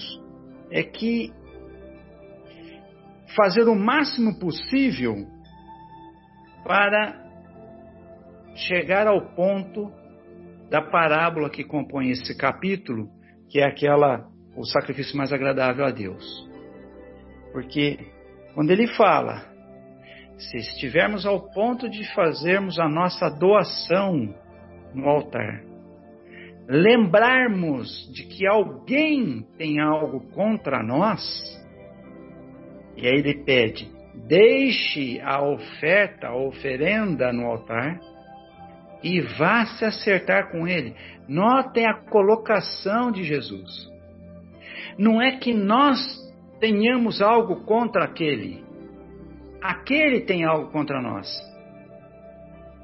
é que fazer o máximo possível para chegar ao ponto da parábola que compõe esse capítulo, que é aquela o sacrifício mais agradável a Deus. Porque quando ele fala, se estivermos ao ponto de fazermos a nossa doação no altar, lembrarmos de que alguém tem algo contra nós, e aí ele pede, deixe a oferta, a oferenda no altar, e vá se acertar com ele. Notem a colocação de Jesus. Não é que nós tenhamos algo contra aquele. Aquele tem algo contra nós.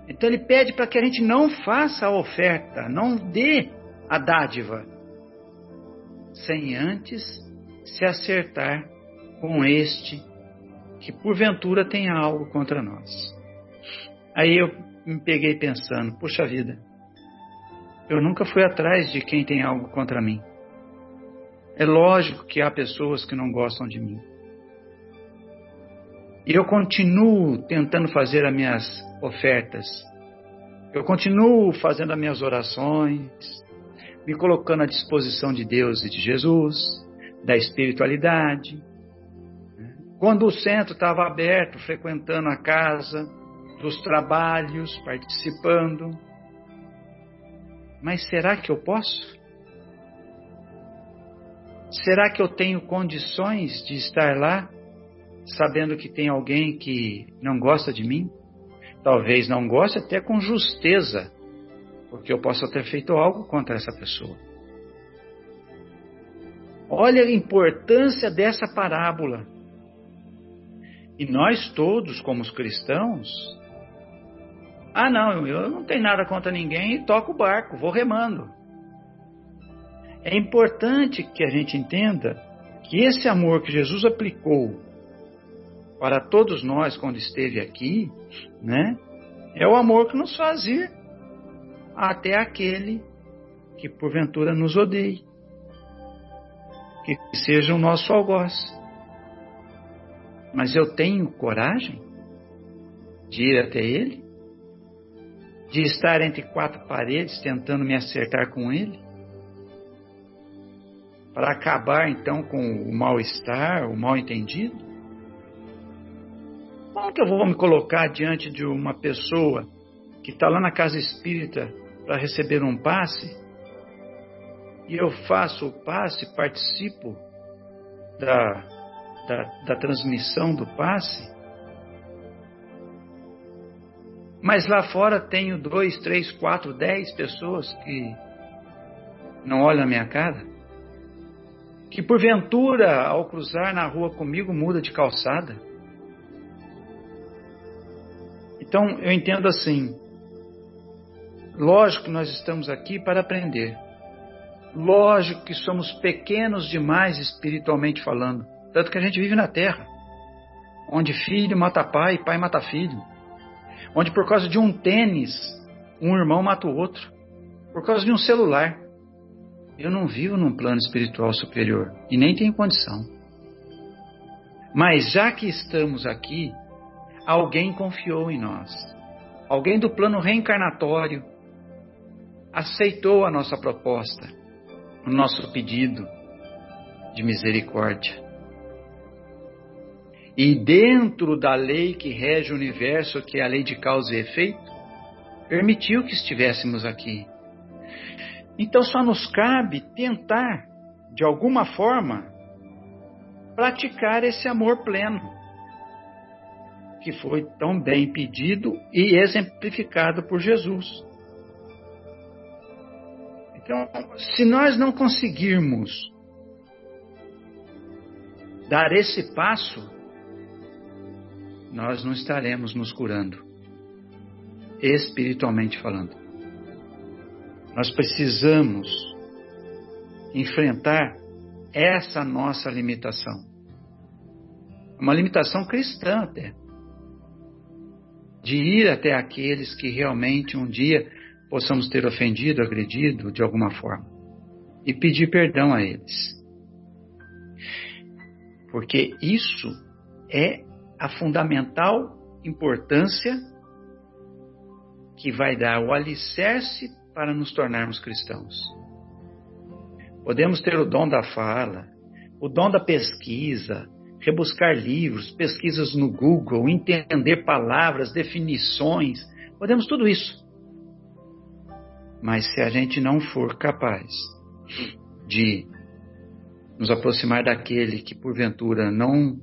Então ele pede para que a gente não faça a oferta, não dê a dádiva, sem antes se acertar com este que porventura tem algo contra nós. Aí eu me peguei pensando: puxa vida, eu nunca fui atrás de quem tem algo contra mim. É lógico que há pessoas que não gostam de mim. E eu continuo tentando fazer as minhas ofertas. Eu continuo fazendo as minhas orações, me colocando à disposição de Deus e de Jesus, da espiritualidade. Quando o centro estava aberto, frequentando a casa, dos trabalhos, participando. Mas será que eu posso? Será que eu tenho condições de estar lá, sabendo que tem alguém que não gosta de mim? Talvez não goste até com justeza, porque eu possa ter feito algo contra essa pessoa. Olha a importância dessa parábola. E nós todos, como os cristãos, Ah, não, eu não tenho nada contra ninguém e toco o barco, vou remando. É importante que a gente entenda que esse amor que Jesus aplicou para todos nós quando esteve aqui, né, é o amor que nos faz ir até aquele que porventura nos odeie, que seja o nosso algoz. Mas eu tenho coragem de ir até ele? De estar entre quatro paredes tentando me acertar com ele? Para acabar então com o mal-estar, o mal-entendido? Como que eu vou me colocar diante de uma pessoa que está lá na casa espírita para receber um passe? E eu faço o passe, participo da, da, da transmissão do passe, mas lá fora tenho dois, três, quatro, dez pessoas que não olham a minha cara, que porventura ao cruzar na rua comigo muda de calçada. Então eu entendo assim, lógico que nós estamos aqui para aprender. Lógico que somos pequenos demais espiritualmente falando, tanto que a gente vive na terra, onde filho mata pai, pai mata filho, onde por causa de um tênis, um irmão mata o outro, por causa de um celular. Eu não vivo num plano espiritual superior e nem tenho condição. Mas já que estamos aqui, alguém confiou em nós. Alguém do plano reencarnatório aceitou a nossa proposta o nosso pedido de misericórdia. E dentro da lei que rege o universo, que é a lei de causa e efeito, permitiu que estivéssemos aqui. Então só nos cabe tentar, de alguma forma, praticar esse amor pleno, que foi tão bem pedido e exemplificado por Jesus. Então, se nós não conseguirmos dar esse passo, nós não estaremos nos curando, espiritualmente falando. Nós precisamos enfrentar essa nossa limitação. Uma limitação cristã até. De ir até aqueles que realmente um dia possamos ter ofendido, agredido de alguma forma e pedir perdão a eles. Porque isso é a fundamental importância que vai dar o alicerce para nos tornarmos cristãos. Podemos ter o dom da fala, o dom da pesquisa, rebuscar livros, pesquisas no Google, entender palavras, definições, podemos tudo isso. Mas se a gente não for capaz de nos aproximar daquele que porventura não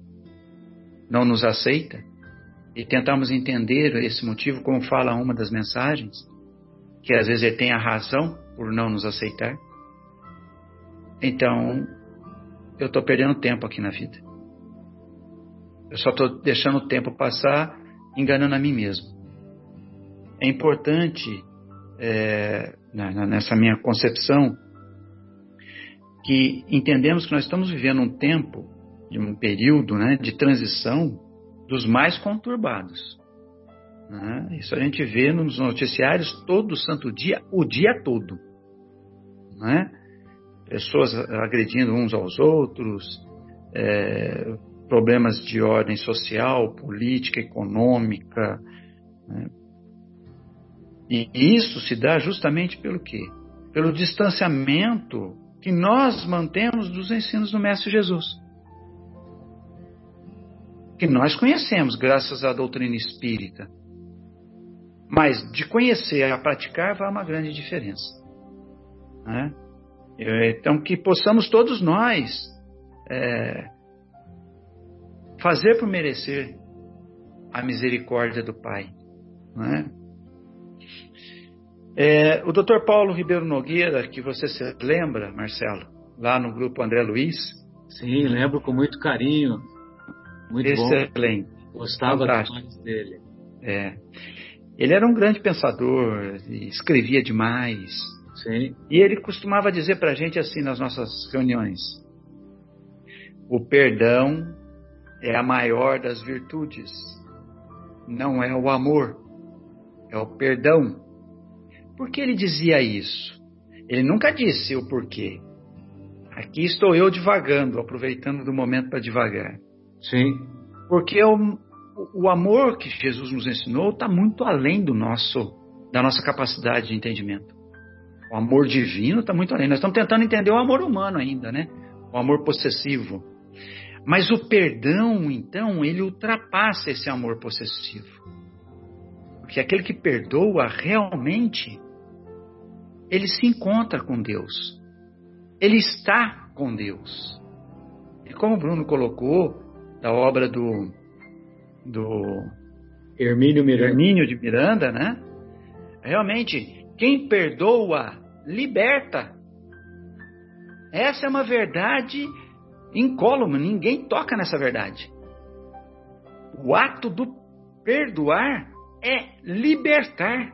não nos aceita e tentarmos entender esse motivo, como fala uma das mensagens, que às vezes ele tem a razão por não nos aceitar. Então, eu estou perdendo tempo aqui na vida. Eu só estou deixando o tempo passar enganando a mim mesmo. É importante é, nessa minha concepção, que entendemos que nós estamos vivendo um tempo, de um período né, de transição dos mais conturbados. Né? Isso a gente vê nos noticiários todo santo dia, o dia todo. Né? Pessoas agredindo uns aos outros, é, problemas de ordem social, política, econômica, né? E isso se dá justamente pelo quê? Pelo distanciamento que nós mantemos dos ensinos do Mestre Jesus. Que nós conhecemos graças à doutrina espírita. Mas de conhecer a praticar vai uma grande diferença. Né? Então, que possamos todos nós é, fazer por merecer a misericórdia do Pai. Né? É, o Dr. Paulo Ribeiro Nogueira, que você se lembra, Marcelo, lá no grupo André Luiz? Sim, lembro com muito carinho. Muito Excelente. Bom. Gostava demais dele. É. Ele era um grande pensador, escrevia demais. Sim. E ele costumava dizer para a gente assim nas nossas reuniões: o perdão é a maior das virtudes, não é o amor, é o perdão. Por que ele dizia isso? Ele nunca disse o porquê. Aqui estou eu divagando, aproveitando do momento para divagar. Sim. Porque o, o amor que Jesus nos ensinou está muito além do nosso, da nossa capacidade de entendimento. O amor divino está muito além. Nós estamos tentando entender o amor humano ainda, né? O amor possessivo. Mas o perdão, então, ele ultrapassa esse amor possessivo. Porque aquele que perdoa realmente, ele se encontra com Deus. Ele está com Deus. E como o Bruno colocou, da obra do, do Hermínio Miranda. Hermínio de Miranda, né? Realmente, quem perdoa, liberta. Essa é uma verdade incólume, ninguém toca nessa verdade. O ato do perdoar é libertar.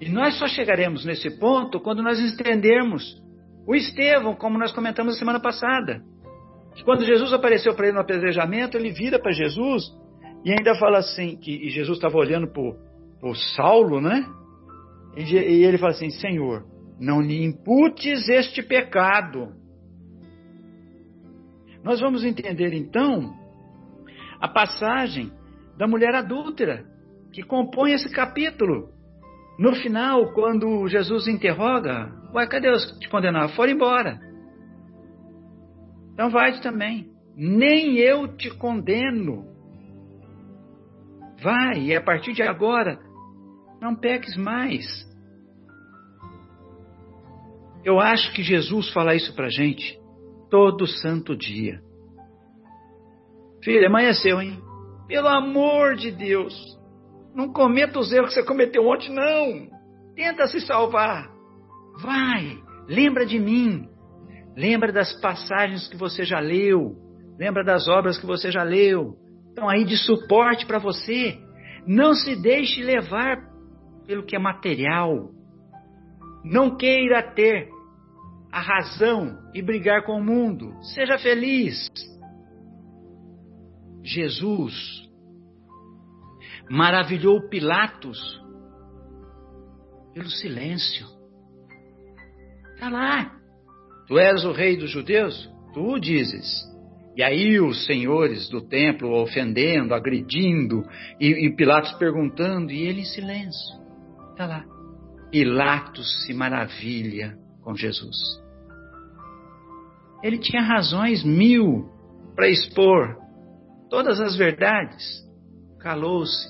E nós só chegaremos nesse ponto quando nós entendermos o Estevão, como nós comentamos na semana passada. Quando Jesus apareceu para ele no apedrejamento, ele vira para Jesus e ainda fala assim, que Jesus estava olhando para o Saulo, né? E ele fala assim, Senhor, não lhe imputes este pecado. Nós vamos entender então a passagem da mulher adúltera que compõe esse capítulo. No final, quando Jesus interroga, uai, cadê os que te condenaram? Foram embora. Então vai também. Nem eu te condeno. Vai, e a partir de agora, não peques mais. Eu acho que Jesus fala isso pra gente todo santo dia. Filho, amanheceu, hein? Pelo amor de Deus, não cometa os erros que você cometeu ontem, não. Tenta se salvar. Vai, lembra de mim. Lembra das passagens que você já leu. Lembra das obras que você já leu. Estão aí de suporte para você. Não se deixe levar pelo que é material. Não queira ter a razão e brigar com o mundo. Seja feliz. Jesus maravilhou Pilatos pelo silêncio. Está lá. Tu és o rei dos judeus? Tu dizes. E aí os senhores do templo ofendendo, agredindo, e, e Pilatos perguntando, e ele em silêncio. Está lá. Pilatos se maravilha com Jesus. Ele tinha razões mil para expor todas as verdades. Calou-se.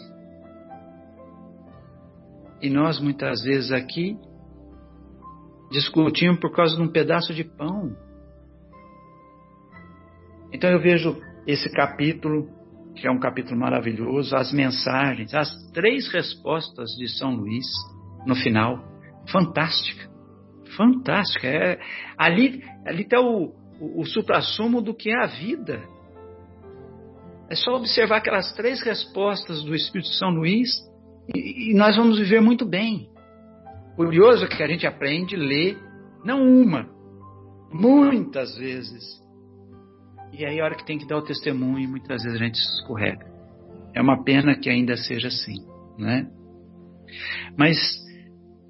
E nós muitas vezes aqui discutimos por causa de um pedaço de pão. Então eu vejo esse capítulo, que é um capítulo maravilhoso, as mensagens, as três respostas de São Luís no final, fantástica, fantástica. É, ali está o, o, o supra-sumo do que é a vida. É só observar aquelas três respostas do Espírito São Luís e, e nós vamos viver muito bem. Curioso é que a gente aprende a ler, não uma, muitas vezes. E aí, a hora que tem que dar o testemunho, muitas vezes a gente se escorrega. É uma pena que ainda seja assim, né? Mas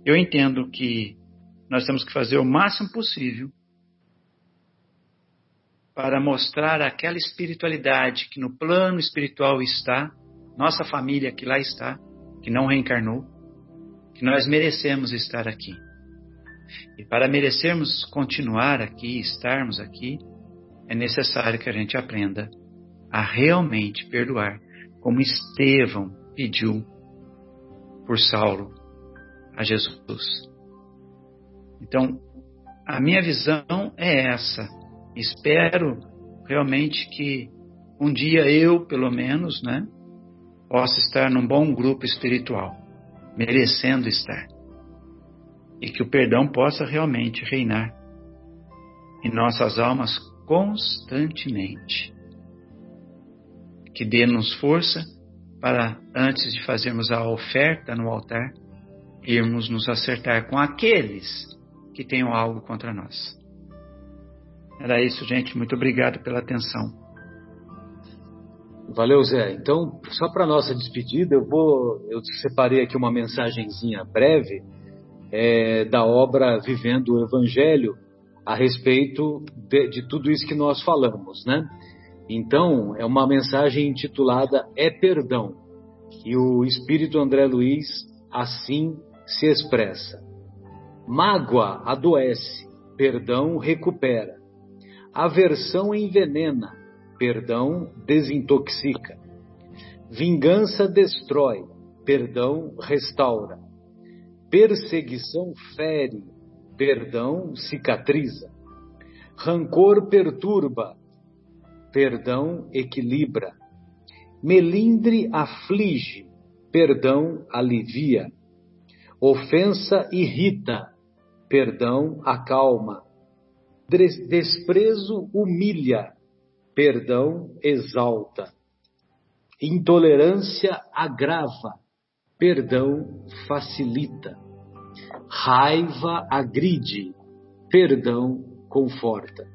eu entendo que nós temos que fazer o máximo possível para mostrar aquela espiritualidade que no plano espiritual está, nossa família que lá está, que não reencarnou, que nós merecemos estar aqui. E para merecermos continuar aqui, estarmos aqui, é necessário que a gente aprenda a realmente perdoar, como Estevão pediu por Saulo a Jesus. Então, a minha visão é essa espero realmente que um dia eu, pelo menos, né, possa estar num bom grupo espiritual, merecendo estar. E que o perdão possa realmente reinar em nossas almas constantemente. Que dê-nos força para, antes de fazermos a oferta no altar, irmos nos acertar com aqueles que tenham algo contra nós. Era isso, gente. Muito obrigado pela atenção. Valeu, Zé. Então, só para nossa despedida, eu vou, eu separei aqui uma mensagenzinha breve é, da obra Vivendo o Evangelho a respeito de, de tudo isso que nós falamos, né? Então, é uma mensagem intitulada É Perdão. E o Espírito André Luiz assim se expressa. Mágoa adoece, perdão recupera. Aversão envenena, perdão desintoxica. Vingança destrói, perdão restaura. Perseguição fere, perdão cicatriza. Rancor perturba, perdão equilibra. Melindre aflige, perdão alivia. Ofensa irrita, perdão acalma. Desprezo humilha, perdão exalta. Intolerância agrava, perdão facilita. Raiva agride, perdão conforta.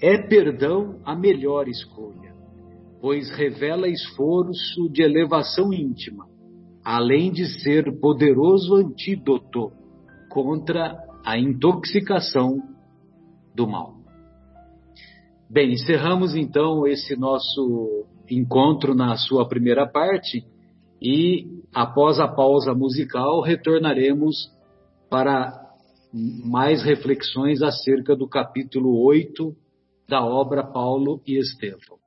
É perdão a melhor escolha, pois revela esforço de elevação íntima, além de ser poderoso antídoto contra a intoxicação do mal. Bem, encerramos então esse nosso encontro na sua primeira parte e após a pausa musical retornaremos para mais reflexões acerca do capítulo 8 da obra Paulo e Estevão.